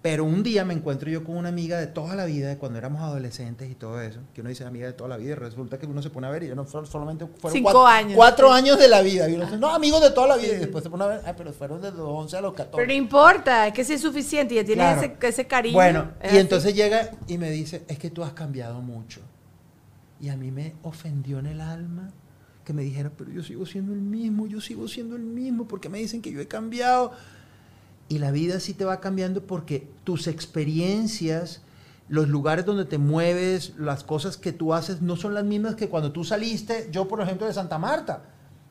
pero un día me encuentro yo con una amiga de toda la vida, de cuando éramos adolescentes y todo eso, que uno dice amiga de toda la vida, y resulta que uno se pone a ver, y yo no solamente fueron Cinco cuatro, años. cuatro años de la vida, y uno dice, no, amigos de toda la vida, y después se pone a ver, ay, pero fueron desde los 11 a los 14. Pero no importa, es que si es suficiente, ya tienes Claro. ese, ese cariño. Bueno, y así. entonces llega y me dice, es que tú has cambiado mucho. Y a mí me ofendió en el alma que me dijera, pero yo sigo siendo el mismo, yo sigo siendo el mismo, porque me dicen que yo he cambiado. Y la vida sí te va cambiando porque tus experiencias, los lugares donde te mueves, las cosas que tú haces, no son las mismas que cuando tú saliste, yo por ejemplo de Santa Marta.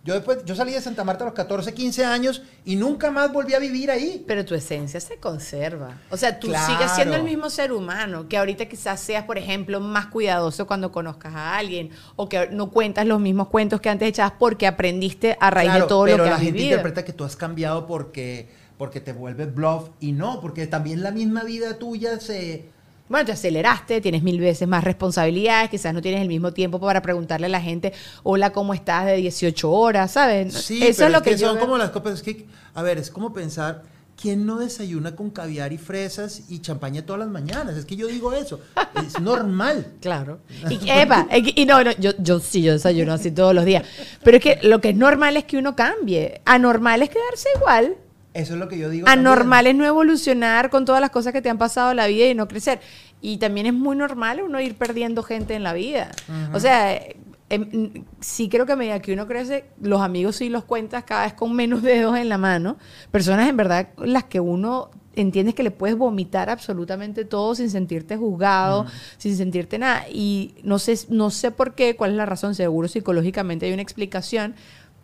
Yo, después, yo salí de Santa Marta a los 14, 15 años y nunca más volví a vivir ahí. Pero tu esencia se conserva. O sea, tú Claro. sigues siendo el mismo ser humano, que ahorita quizás seas, por ejemplo, más cuidadoso cuando conozcas a alguien, o que no cuentas los mismos cuentos que antes echabas porque aprendiste a raíz Claro, de todo pero lo que la has gente vivido. interpreta que tú has cambiado porque, porque te vuelves bluff y no, porque también la misma vida tuya se... Bueno, te aceleraste, tienes mil veces más responsabilidades, quizás no tienes el mismo tiempo para preguntarle a la gente, hola, ¿cómo estás? de 18 horas, ¿sabes? Sí, Eso pero es lo que, yo son veo. como las copas. Es que, a ver, es como pensar, ¿quién no desayuna con caviar y fresas y champaña todas las mañanas? Es que yo digo eso. Es normal. Claro. Y, epa, es que- y no, no, yo, yo sí, yo desayuno así todos los días. Pero es que lo que es normal es que uno cambie. Anormal es quedarse igual. Eso es lo que yo digo. Anormal también. es no evolucionar con todas las cosas que te han pasado en la vida y no crecer. Y también es muy normal uno ir perdiendo gente en la vida. O sea, eh, em, sí creo que a medida que uno crece, los amigos sí los cuentas cada vez con menos dedos en la mano. Personas en verdad las que uno entiendes que le puedes vomitar absolutamente todo sin sentirte juzgado, sin sentirte nada. Y no sé, no sé por qué, cuál es la razón, seguro psicológicamente hay una explicación,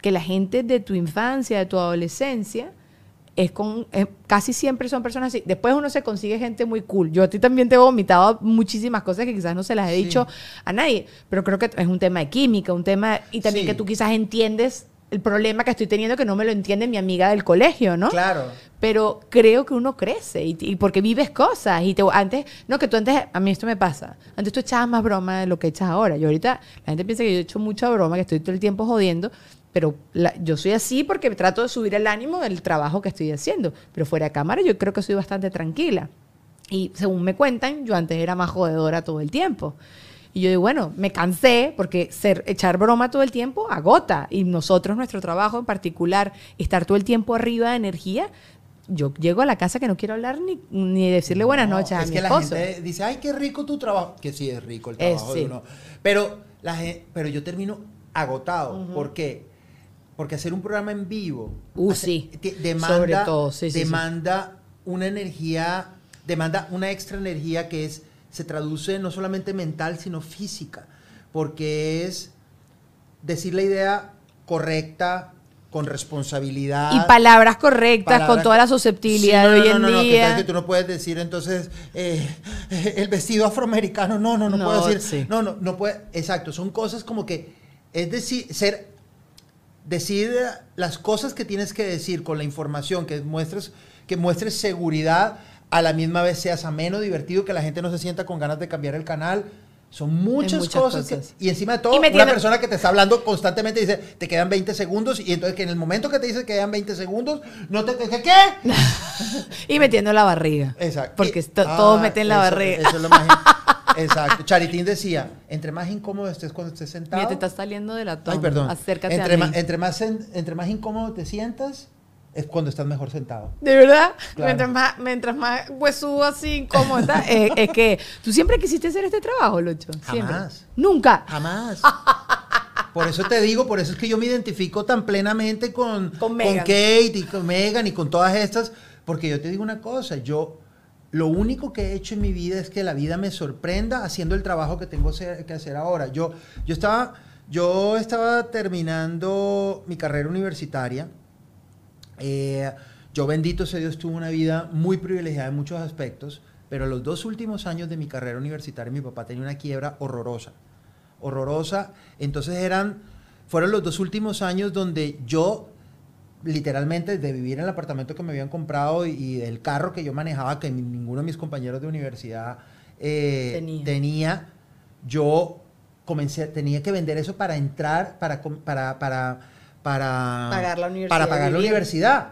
que la gente de tu infancia, de tu adolescencia, es con casi siempre son personas así. Después uno se consigue gente muy cool. Yo a ti también te he vomitado muchísimas cosas que quizás no se las he Sí. dicho a nadie, pero creo que es un tema de química, un tema y también Sí. que tú quizás entiendes el problema que estoy teniendo que no me lo entiende mi amiga del colegio, ¿no? Claro. Pero creo que uno crece y, y porque vives cosas y te, antes, no, que tú antes, a mí esto me pasa, antes tú echabas más broma de lo que echas ahora. Yo ahorita, la gente piensa que yo echo mucha broma, que estoy todo el tiempo jodiendo, pero la- yo soy así porque trato de subir el ánimo del trabajo que estoy haciendo. Pero fuera de cámara yo creo que soy bastante tranquila. Y según me cuentan, yo antes era más jodedora todo el tiempo. Y yo digo, bueno, me cansé porque ser, echar broma todo el tiempo agota. Y nosotros, nuestro trabajo en particular, estar todo el tiempo arriba de energía, yo llego a la casa que no quiero hablar ni, ni decirle buenas No, noches a es mi que esposo. la gente dice, ay, qué rico tu trabajo. Que sí, es rico el Es, trabajo sí. de uno. Pero, la pero yo termino agotado. ¿Por qué? Porque hacer un programa en vivo Uh, hace- sí. demanda, Sobre todo, sí, sí, sí. demanda una energía, demanda una extra energía que es, se traduce no solamente mental, sino física. Porque es decir la idea correcta, con responsabilidad. Y palabras correctas, Palabras con toda la susceptibilidad Sí, no, de no, hoy no, en no, no, día. tal que tú no puedes decir entonces eh, el vestido afroamericano, no, no, no, No, puedo decir, sí. no, no, no puede, exacto, son cosas como que, es decir, ser, decir las cosas que tienes que decir con la información, que muestres, que muestres seguridad, a la misma vez seas ameno, divertido, que la gente no se sienta con ganas de cambiar el canal. Son muchas, muchas cosas, que- y encima de todo, una persona que te está hablando constantemente dice, te quedan 20 segundos, y entonces que en el momento que te dice que quedan 20 segundos, no te, que, ¿qué? Y metiendo la barriga. Exacto. Porque Y- to- ah, todos meten la eso- barriga. Eso es lo más. Exacto. Charitín decía, entre más incómodo estés cuando estés sentado. Mira, te estás saliendo de la toma. Ay, perdón. Acércate entre, a mí. entre más en- entre más incómodo te sientas, es cuando estás mejor sentado. ¿De verdad? Claro. Mientras más, mientras más huesudo así, incómodo está. es, es que tú siempre quisiste hacer este trabajo, Lucho. Siempre. Jamás. Nunca. Jamás. Por eso te digo, por eso es que yo me identifico tan plenamente con, Con Megan. Kate y con Megan y con todas estas, porque yo te digo una cosa, yo lo único que he hecho en mi vida es que la vida me sorprenda haciendo el trabajo que tengo que hacer ahora. Yo, yo, estaba, yo estaba terminando mi carrera universitaria. Eh, yo, bendito sea Dios, tuve una vida muy privilegiada en muchos aspectos, pero los dos últimos años de mi carrera universitaria mi papá tenía una quiebra horrorosa horrorosa. Entonces eran, fueron los dos últimos años donde yo, literalmente, de vivir en el apartamento que me habían comprado y, del carro que yo manejaba, que ni- ninguno de mis compañeros de universidad eh, Tenía. tenía, yo comencé, tenía que vender eso para entrar, para, para, para, para Pagar la universidad Para pagar la universidad.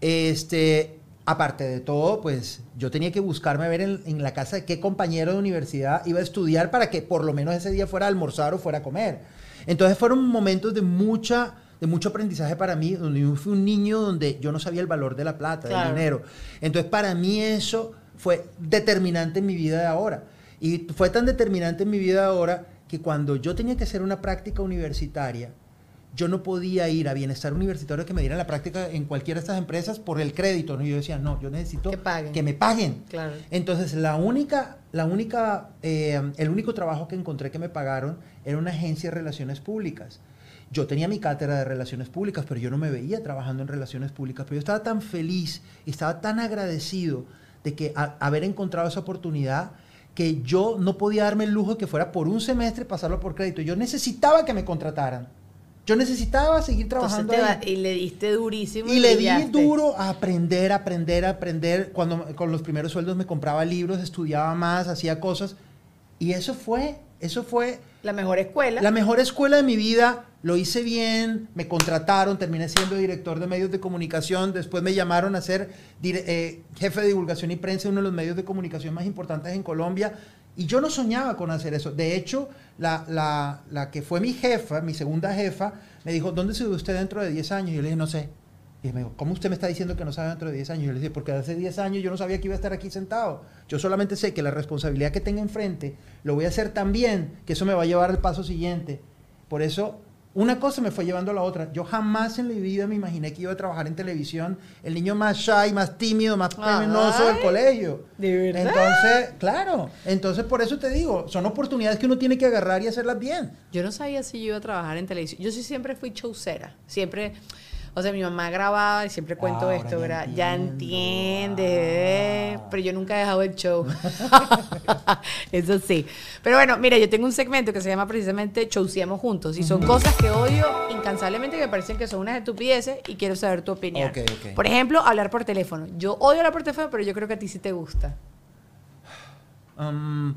Este, aparte de todo, pues yo tenía que buscarme a ver en, en la casa de qué compañero de universidad iba a estudiar para que por lo menos ese día fuera a almorzar o fuera a comer. Entonces fueron momentos de mucha de mucho aprendizaje para mí, donde yo fui un niño donde yo no sabía el valor de la plata, Claro. del dinero. Entonces para mí eso fue determinante en mi vida de ahora. Y fue tan determinante en mi vida de ahora que cuando yo tenía que hacer una práctica universitaria, yo no podía ir a bienestar universitario que me dieran la práctica en cualquiera de estas empresas por el crédito. ¿no? Yo decía, no, yo necesito Que paguen. me paguen. Claro. Entonces, la única, la única, eh, el único trabajo que encontré que me pagaron era una agencia de relaciones públicas. Yo tenía mi cátedra de relaciones públicas, pero yo no me veía trabajando en relaciones públicas. Pero yo estaba tan feliz y estaba tan agradecido de que a- haber encontrado esa oportunidad que yo no podía darme el lujo de que fuera por un semestre pasarlo por crédito. Yo necesitaba que me contrataran. Yo necesitaba seguir trabajando. te va- y le diste durísimo. Y le di duro a aprender, aprender, aprender. Cuando con los primeros sueldos me compraba libros, estudiaba más, hacía cosas. Y eso fue, eso fue La mejor escuela. la mejor escuela de mi vida. Lo hice bien, me contrataron, terminé siendo director de medios de comunicación. Después me llamaron a ser eh, jefe de divulgación y prensa de uno de los medios de comunicación más importantes en Colombia. Y yo no soñaba con hacer eso. De hecho, la, la- que fue mi jefa, mi segunda jefa, me dijo, ¿dónde se ve usted dentro de 10 años? Y yo le dije, no sé. Y me dijo, ¿cómo usted me está diciendo que no sabe dentro de 10 años? Yo le dije, porque hace 10 años yo no sabía que iba a estar aquí sentado. Yo solamente sé que la responsabilidad que tenga enfrente lo voy a hacer tan bien que eso me va a llevar al paso siguiente. Por eso, una cosa me fue llevando a la otra. Yo jamás en mi vida me imaginé que iba a trabajar en televisión, el niño más shy, más tímido, más penoso del colegio. ¿de verdad? Entonces, claro. Entonces, por eso te digo, son oportunidades que uno tiene que agarrar y hacerlas bien. Yo no sabía si yo iba a trabajar en televisión. Yo sí siempre fui showcera. Siempre, o sea, mi mamá grababa y siempre cuento Ahora esto, ya ¿verdad? Ya entiende, Ah. pero yo nunca he dejado el show. Eso sí. Pero bueno, mira, yo tengo un segmento que se llama precisamente Showseamos Juntos. Y son cosas que odio incansablemente que me parecen que son unas estupideces y quiero saber tu opinión. Ok, ok. Por ejemplo, hablar por teléfono. Yo odio hablar por teléfono, pero yo creo que a ti sí te gusta. Um,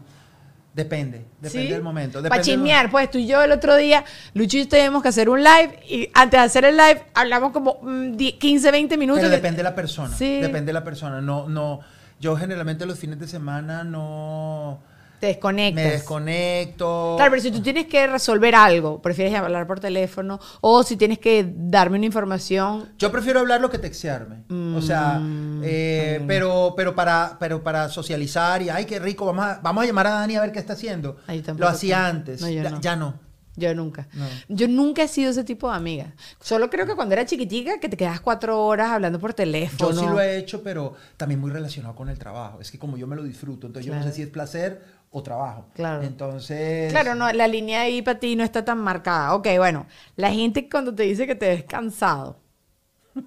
depende, depende ¿Sí? del momento. Para chismear, pues tú y yo el otro día, Lucho y yo teníamos que hacer un live y antes de hacer el live hablamos como mm, 10, 15, 20 minutos. Pero depende de la persona. Sí. Depende de la persona. No, no. Yo generalmente los fines de semana no Te desconectas. me desconecto. Claro, pero si tú tienes que resolver algo, prefieres hablar por teléfono o si tienes que darme una información. Yo prefiero hablarlo que textearme. O sea, Mm, eh, pero, pero para, pero para socializar y ay qué rico, vamos a, vamos a llamar a Dani a ver qué está haciendo. Ay, yo Lo hacía tengo. antes. No, yo ya, no. ya no. Yo nunca. No. Yo nunca he sido ese tipo de amiga. Solo creo que cuando era chiquitica que te quedas cuatro horas hablando por Yo teléfono. sí lo he hecho, pero también muy relacionado con el trabajo. Es que como yo me lo disfruto, entonces yo no sé si es placer o trabajo. Claro. Entonces. Claro, no, la línea ahí para ti no está tan marcada. Ok, bueno, la gente cuando te dice que te ves cansado.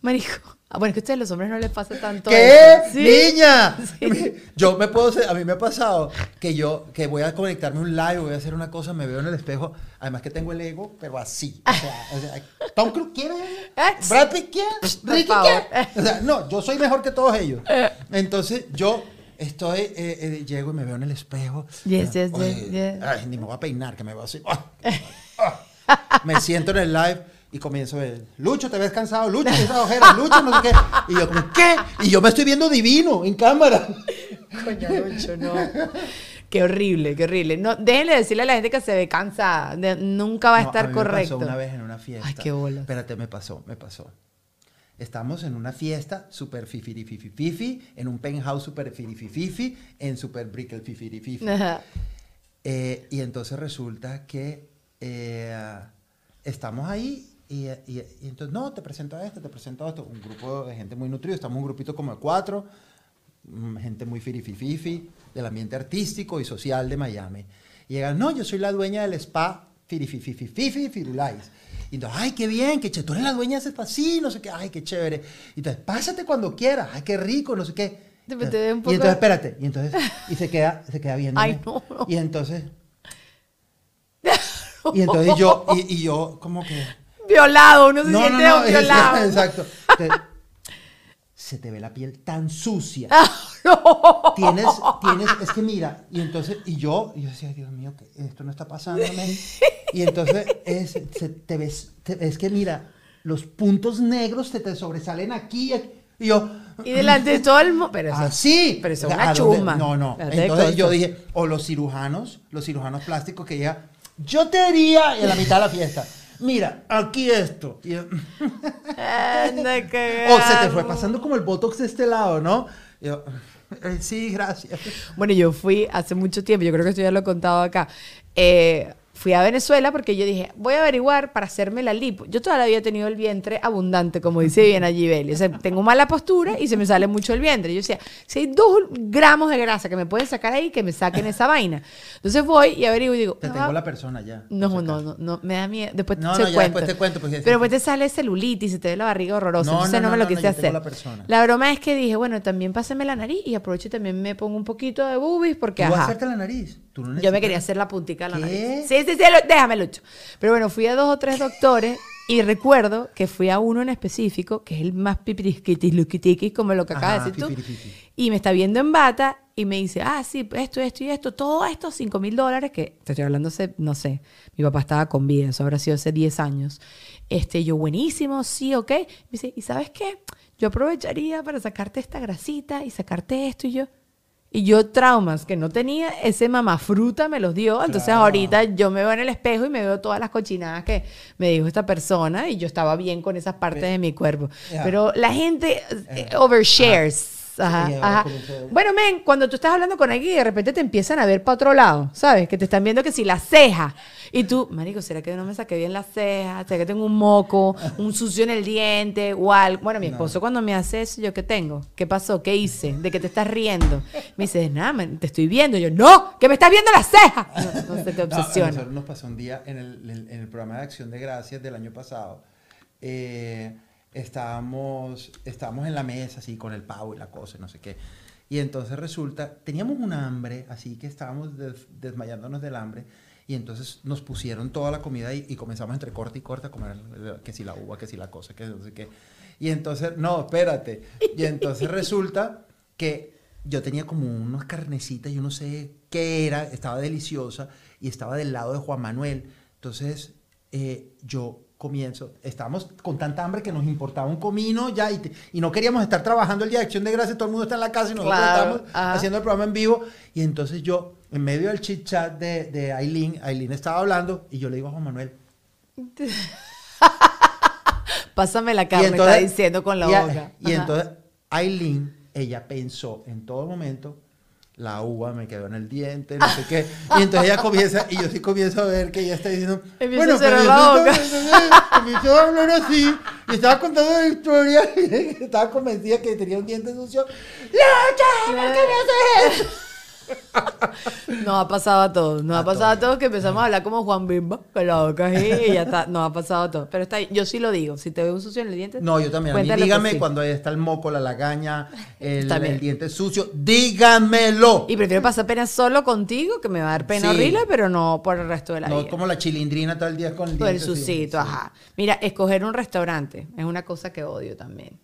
Marico. Ah, bueno, es que a ustedes los hombres no les pasa tanto. ¿Qué? ¡Niña! Sí. Yo me puedo, ser- a mí me ha pasado que yo, que voy a conectarme un live, voy a hacer una cosa, me veo en el espejo, además que tengo el ego, pero así. O sea, o sea, Tom Cruise quiere, Ah, Brad Pitt Ricky quiere. O sea, no, yo soy mejor que todos ellos. Entonces, yo estoy, eh, eh, llego y me veo en el espejo. Yes, yes, yes, yes. Ay, ni me voy a peinar, que me veo así. Ah. Me siento en el live y comienzo a ver, Lucho, te ves cansado, Lucho, tienes ojeras, Lucho, no sé qué. Y yo como, ¿qué? Y yo me estoy viendo divino en cámara. Coño, Lucho, no. Qué horrible, qué horrible. No, déjenle decirle a la gente que se ve cansada. De- nunca va a No, estar mí correcto. Me pasó una vez en una fiesta. Ay, qué bolas. Espérate, me pasó, me pasó. Estamos en una fiesta super fifi fifi, en un penthouse super fifi fifi, en super brickle fifi. Eh, y entonces resulta que eh, estamos ahí y, y- y entonces, no, te presento a este, te presento a esto. Un grupo de gente muy nutrido, estamos un grupito como de cuatro, mm, gente muy firifififi, del ambiente artístico y social de Miami. Y llegan, no, yo soy la dueña del spa firififififi Firulais. Y entonces, ay, qué bien, que che, tú eres la dueña de ese spa, sí, no sé qué, ay, qué chévere. Y entonces, pásate cuando quieras, ay, qué rico, no sé qué. Te- te un poco- Y entonces, espérate, y entonces, y se queda, se queda viendo. Ay, no, no. Y entonces, y entonces yo, y, y yo como que... Violado, uno se No, siente no, violado. exacto. Entonces, se te ve la piel tan sucia. Ah, no. Tienes, tienes, es que mira, y entonces, y yo, y yo decía, Dios mío, que esto no está pasándome. Y entonces, es, se- te ves, te- es que mira, los puntos negros te, te sobresalen aquí. aquí. Y yo, Y delante de todo el mundo. Pero eso- así. Pero eso es una chuma. No, no. Entonces yo dije, o los cirujanos, los cirujanos plásticos que llegan, yo te diría en la mitad de la fiesta, mira, aquí esto. O se te fue pasando como el botox de este lado, ¿no? Yo, "Eh, sí, gracias. Bueno, yo fui hace mucho tiempo, yo creo que esto ya lo he contado acá. eh, fui a Venezuela porque yo dije, voy a averiguar para hacerme la lipo. Yo toda la vida he tenido el vientre abundante, como dice bien allí Beli. O sea, tengo mala postura y se me sale mucho el vientre. Yo decía, si hay dos gramos de grasa que me pueden sacar ahí, que me saquen esa vaina. Entonces voy y averiguo y digo, Te "Ah, tengo la persona ya. no, no, no, no, me da miedo. Después No, te no, ya cuento. después te cuento, porque- Pero después te sale celulitis y te ve la barriga horrorosa. No, Entonces no, no, me lo quise hacer. la persona. La broma es que dije, bueno, también pásame la nariz y aprovecho y también me pongo un poquito de boobies porque, ¿Tú vas a ajá. hacerte la nariz? ¿Tú no Yo me quería hacer la puntica de la ¿Qué? nariz. Sí, sí, sí, lo- déjame, Lucho. Pero bueno, fui a dos o tres doctores y recuerdo que fui a uno en específico, que es el más pipirisquitis, luquitiquis, como lo que acabas Ajá, de decir tú. Y me está viendo en bata y me dice, ah, sí, esto, esto y esto, todo esto, 5 mil dólares, que te estoy hablando hace, no sé, mi papá estaba con vida, eso habrá sido hace 10 años. Este, yo, buenísimo, sí, ok. Me dice, ¿y sabes qué? Yo aprovecharía para sacarte esta grasita y sacarte esto y yo. Y yo traumas que no tenía, ese mamafruta me los dio. Entonces Claro. ahorita yo me veo en el espejo y me veo todas las cochinadas que me dijo esta persona y yo estaba bien con esas partes de mi cuerpo. Pero la gente eh, overshares. Ajá, Sí, ajá. comienza- Bueno, men, cuando tú estás hablando con alguien y de repente te empiezan a ver para otro lado, ¿sabes? Que te están viendo que si la ceja. Y tú, marico, ¿será que no me saqué bien la ceja? ¿Será que tengo un moco, un sucio en el diente o algo? Bueno, mi esposo cuando me hace eso, ¿yo qué tengo? ¿Qué pasó? ¿Qué hice? ¿De qué te estás riendo? Me dice, nada, man, te estoy viendo. Y yo, ¡no! ¡Que me estás viendo la ceja! No, no se te No, a obsesiona. nosotros nos pasó un día en el, en el programa de Acción de Gracias del año pasado. eh, estábamos, estábamos en la mesa así con el pavo y la cosa, no sé qué. Y entonces resulta, teníamos un hambre, así que estábamos des- desmayándonos del hambre. Y entonces nos pusieron toda la comida y, y comenzamos entre corte y corte a comer que si la uva, que si la cosa, que no sé qué. Y entonces, no, espérate. Y entonces resulta que yo tenía como unas carnecitas, yo no sé qué era, estaba deliciosa y estaba del lado de Juan Manuel. Entonces eh, yo comienzo, estábamos con tanta hambre que nos importaba un comino ya y, te- y no queríamos estar trabajando el día de acción de gracias, todo el mundo está en la casa y nosotros Claro, estábamos ajá. haciendo el programa en vivo. Y entonces yo, en medio del chit chat de, de Aileen, Aileen estaba hablando y yo le digo a Juan Manuel, Pásame la carne, entonces- está diciendo con la y boca. Y entonces Aileen, ella pensó en todo momento, la uva me quedó en el diente, no sé qué. Y entonces ella comienza, y yo sí comienzo a ver que ella está diciendo, Empieza a cerrar pero la yo boca". estaba- Comenzó a hablar así, y estaba contando la historia, y estaba convencida que tenía un diente sucio. ¡Lucha! ¿Por qué me haces eso? Nos ha pasado a todos. Nos ha pasado a todos. todos que empezamos a hablar como Juan Bimba, con la boca así, y ya está. Nos ha pasado a todos. Pero está ahí. Yo sí lo digo. Si te veo un sucio en el diente. No, yo también. A mí dígame sí. cuando ahí está el moco, la lagaña, el, el diente sucio. Dígamelo. Y prefiero pasar pena solo contigo, que me va a dar pena Sí. horrible, pero no por el resto de la No vida. como la chilindrina todo el día con el Por el diente así. sucito, Sí. ajá. Mira, escoger un restaurante es una cosa que odio también.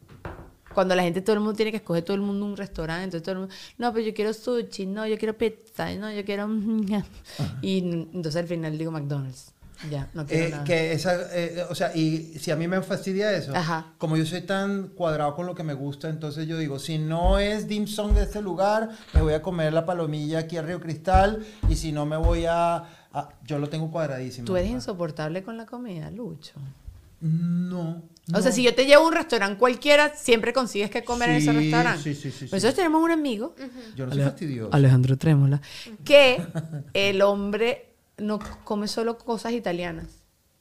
Cuando la gente, todo el mundo tiene que escoger todo el mundo un restaurante, entonces todo el mundo, no, pero yo quiero sushi, no, yo quiero pizza, no, yo quiero... Y entonces al final digo McDonald's. Ya, no quiero Eh, nada. que esa, eh, o sea, y si a mí me fastidia eso, Ajá. como yo soy tan cuadrado con lo que me gusta, entonces yo digo, si no es dim sum de este lugar, me voy a comer la palomilla aquí a Río Cristal, y si no me voy a, a- yo lo tengo cuadradísimo. Tú eres insoportable con la comida, Lucho. No. O sea, no. si yo te llevo a un restaurante cualquiera, siempre consigues que comer en ese restaurante. sí, sí, sí, sí. Nosotros tenemos un amigo, Yo no soy fastidioso. Alejandro Trémola, que el hombre no come solo cosas italianas.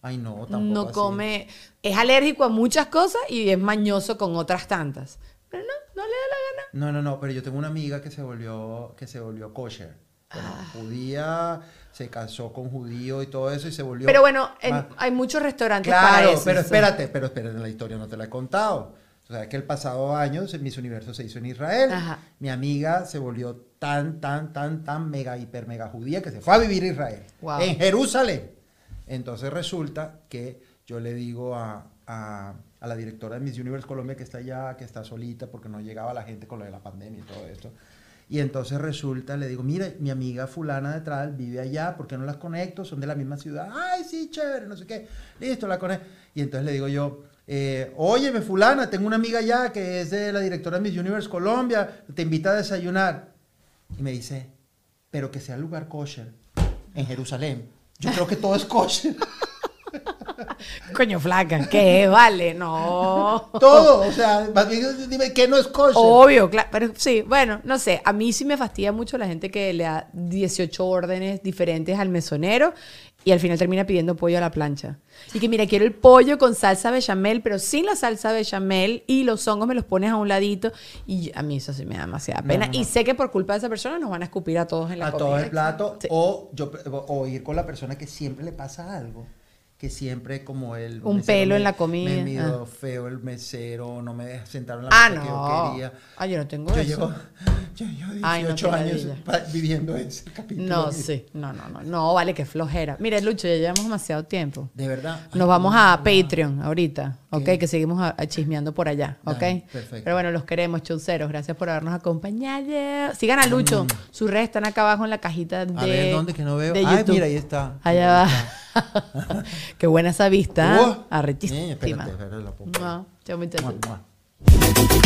Ay, no, tampoco no así. come, es alérgico a muchas cosas y es mañoso con otras tantas. Pero no, no le da la gana. No, no, no, pero yo tengo una amiga que se volvió, que se volvió kosher. Bueno, Ah. judía, se casó con judío y todo eso y se volvió... Pero bueno, en- hay muchos restaurantes para Claro, eso. pero espérate, pero espérate, la historia no te la he contado. O sea, que el pasado año Miss Universo se hizo en Israel. Ajá. Mi amiga se volvió tan, tan, tan, tan mega, hiper, mega judía que se fue a vivir a Israel. Wow. En Jerusalén. Entonces resulta que yo le digo a, a- a la directora de Miss Universe Colombia que está allá, que está solita porque no llegaba la gente con lo de la pandemia y todo esto. Y entonces resulta, le digo, mira, mi amiga fulana de vive allá, ¿por qué no las conecto? Son de la misma ciudad. Ay, sí, chévere, no sé qué. Listo, la conecto. Y entonces le digo yo, eh, óyeme, fulana, tengo una amiga allá que es de la directora de Miss Universe Colombia, te invita a desayunar. Y me dice, pero que sea lugar kosher, en Jerusalén. Yo creo que todo es kosher. Coño, flaca, ¿qué? Vale, no. Todo, o sea, más bien dime que no es kosher. Obvio, claro. Pero sí, bueno, no sé. A mí sí me fastidia mucho la gente que le da 18 órdenes diferentes al mesonero y al final termina pidiendo pollo a la plancha. Y que mira, quiero el pollo con salsa bechamel, pero sin la salsa bechamel y los hongos me los pones a un ladito. Y a mí eso sí me da demasiada pena. Y sé que por culpa de esa persona nos van a escupir a todos en la a comida. todo el plato Sí. o yo o ir con la persona que siempre le pasa algo que siempre como el Un pelo me- en la comida. me Ah. feo el mesero no me deja sentar en la Ah, mesa que yo no. quería Ah, yo no tengo yo eso. llevo yo llevo 18 Ay, no, qué años viviendo ese capítulo No, sí. No, no, no. No, vale, qué flojera. Mire, Lucho, ya llevamos demasiado tiempo. de verdad Ay, Nos vamos no, a no. Patreon ahorita, ¿ok? ¿Qué? Que seguimos a- a chismeando por allá, ¿ok? Dale, perfecto. Pero bueno, los queremos, chauceros. Gracias por habernos acompañado. Sigan a Lucho. Sus redes están acá abajo en la cajita de Mm. a ver dónde que no veo ay mira ahí está Allá va. Qué buena esa vista. Arrechísima. Eh, espérate, espérate, la pongo. No, chao, muchachos. Mua, mua.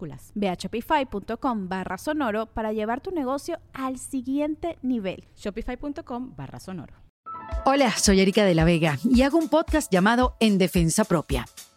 minúsculas. Ve a shopify.com barra sonoro para llevar tu negocio al siguiente nivel. Shopify.com barra sonoro. Hola, soy Erika de la Vega y hago un podcast llamado En Defensa Propia,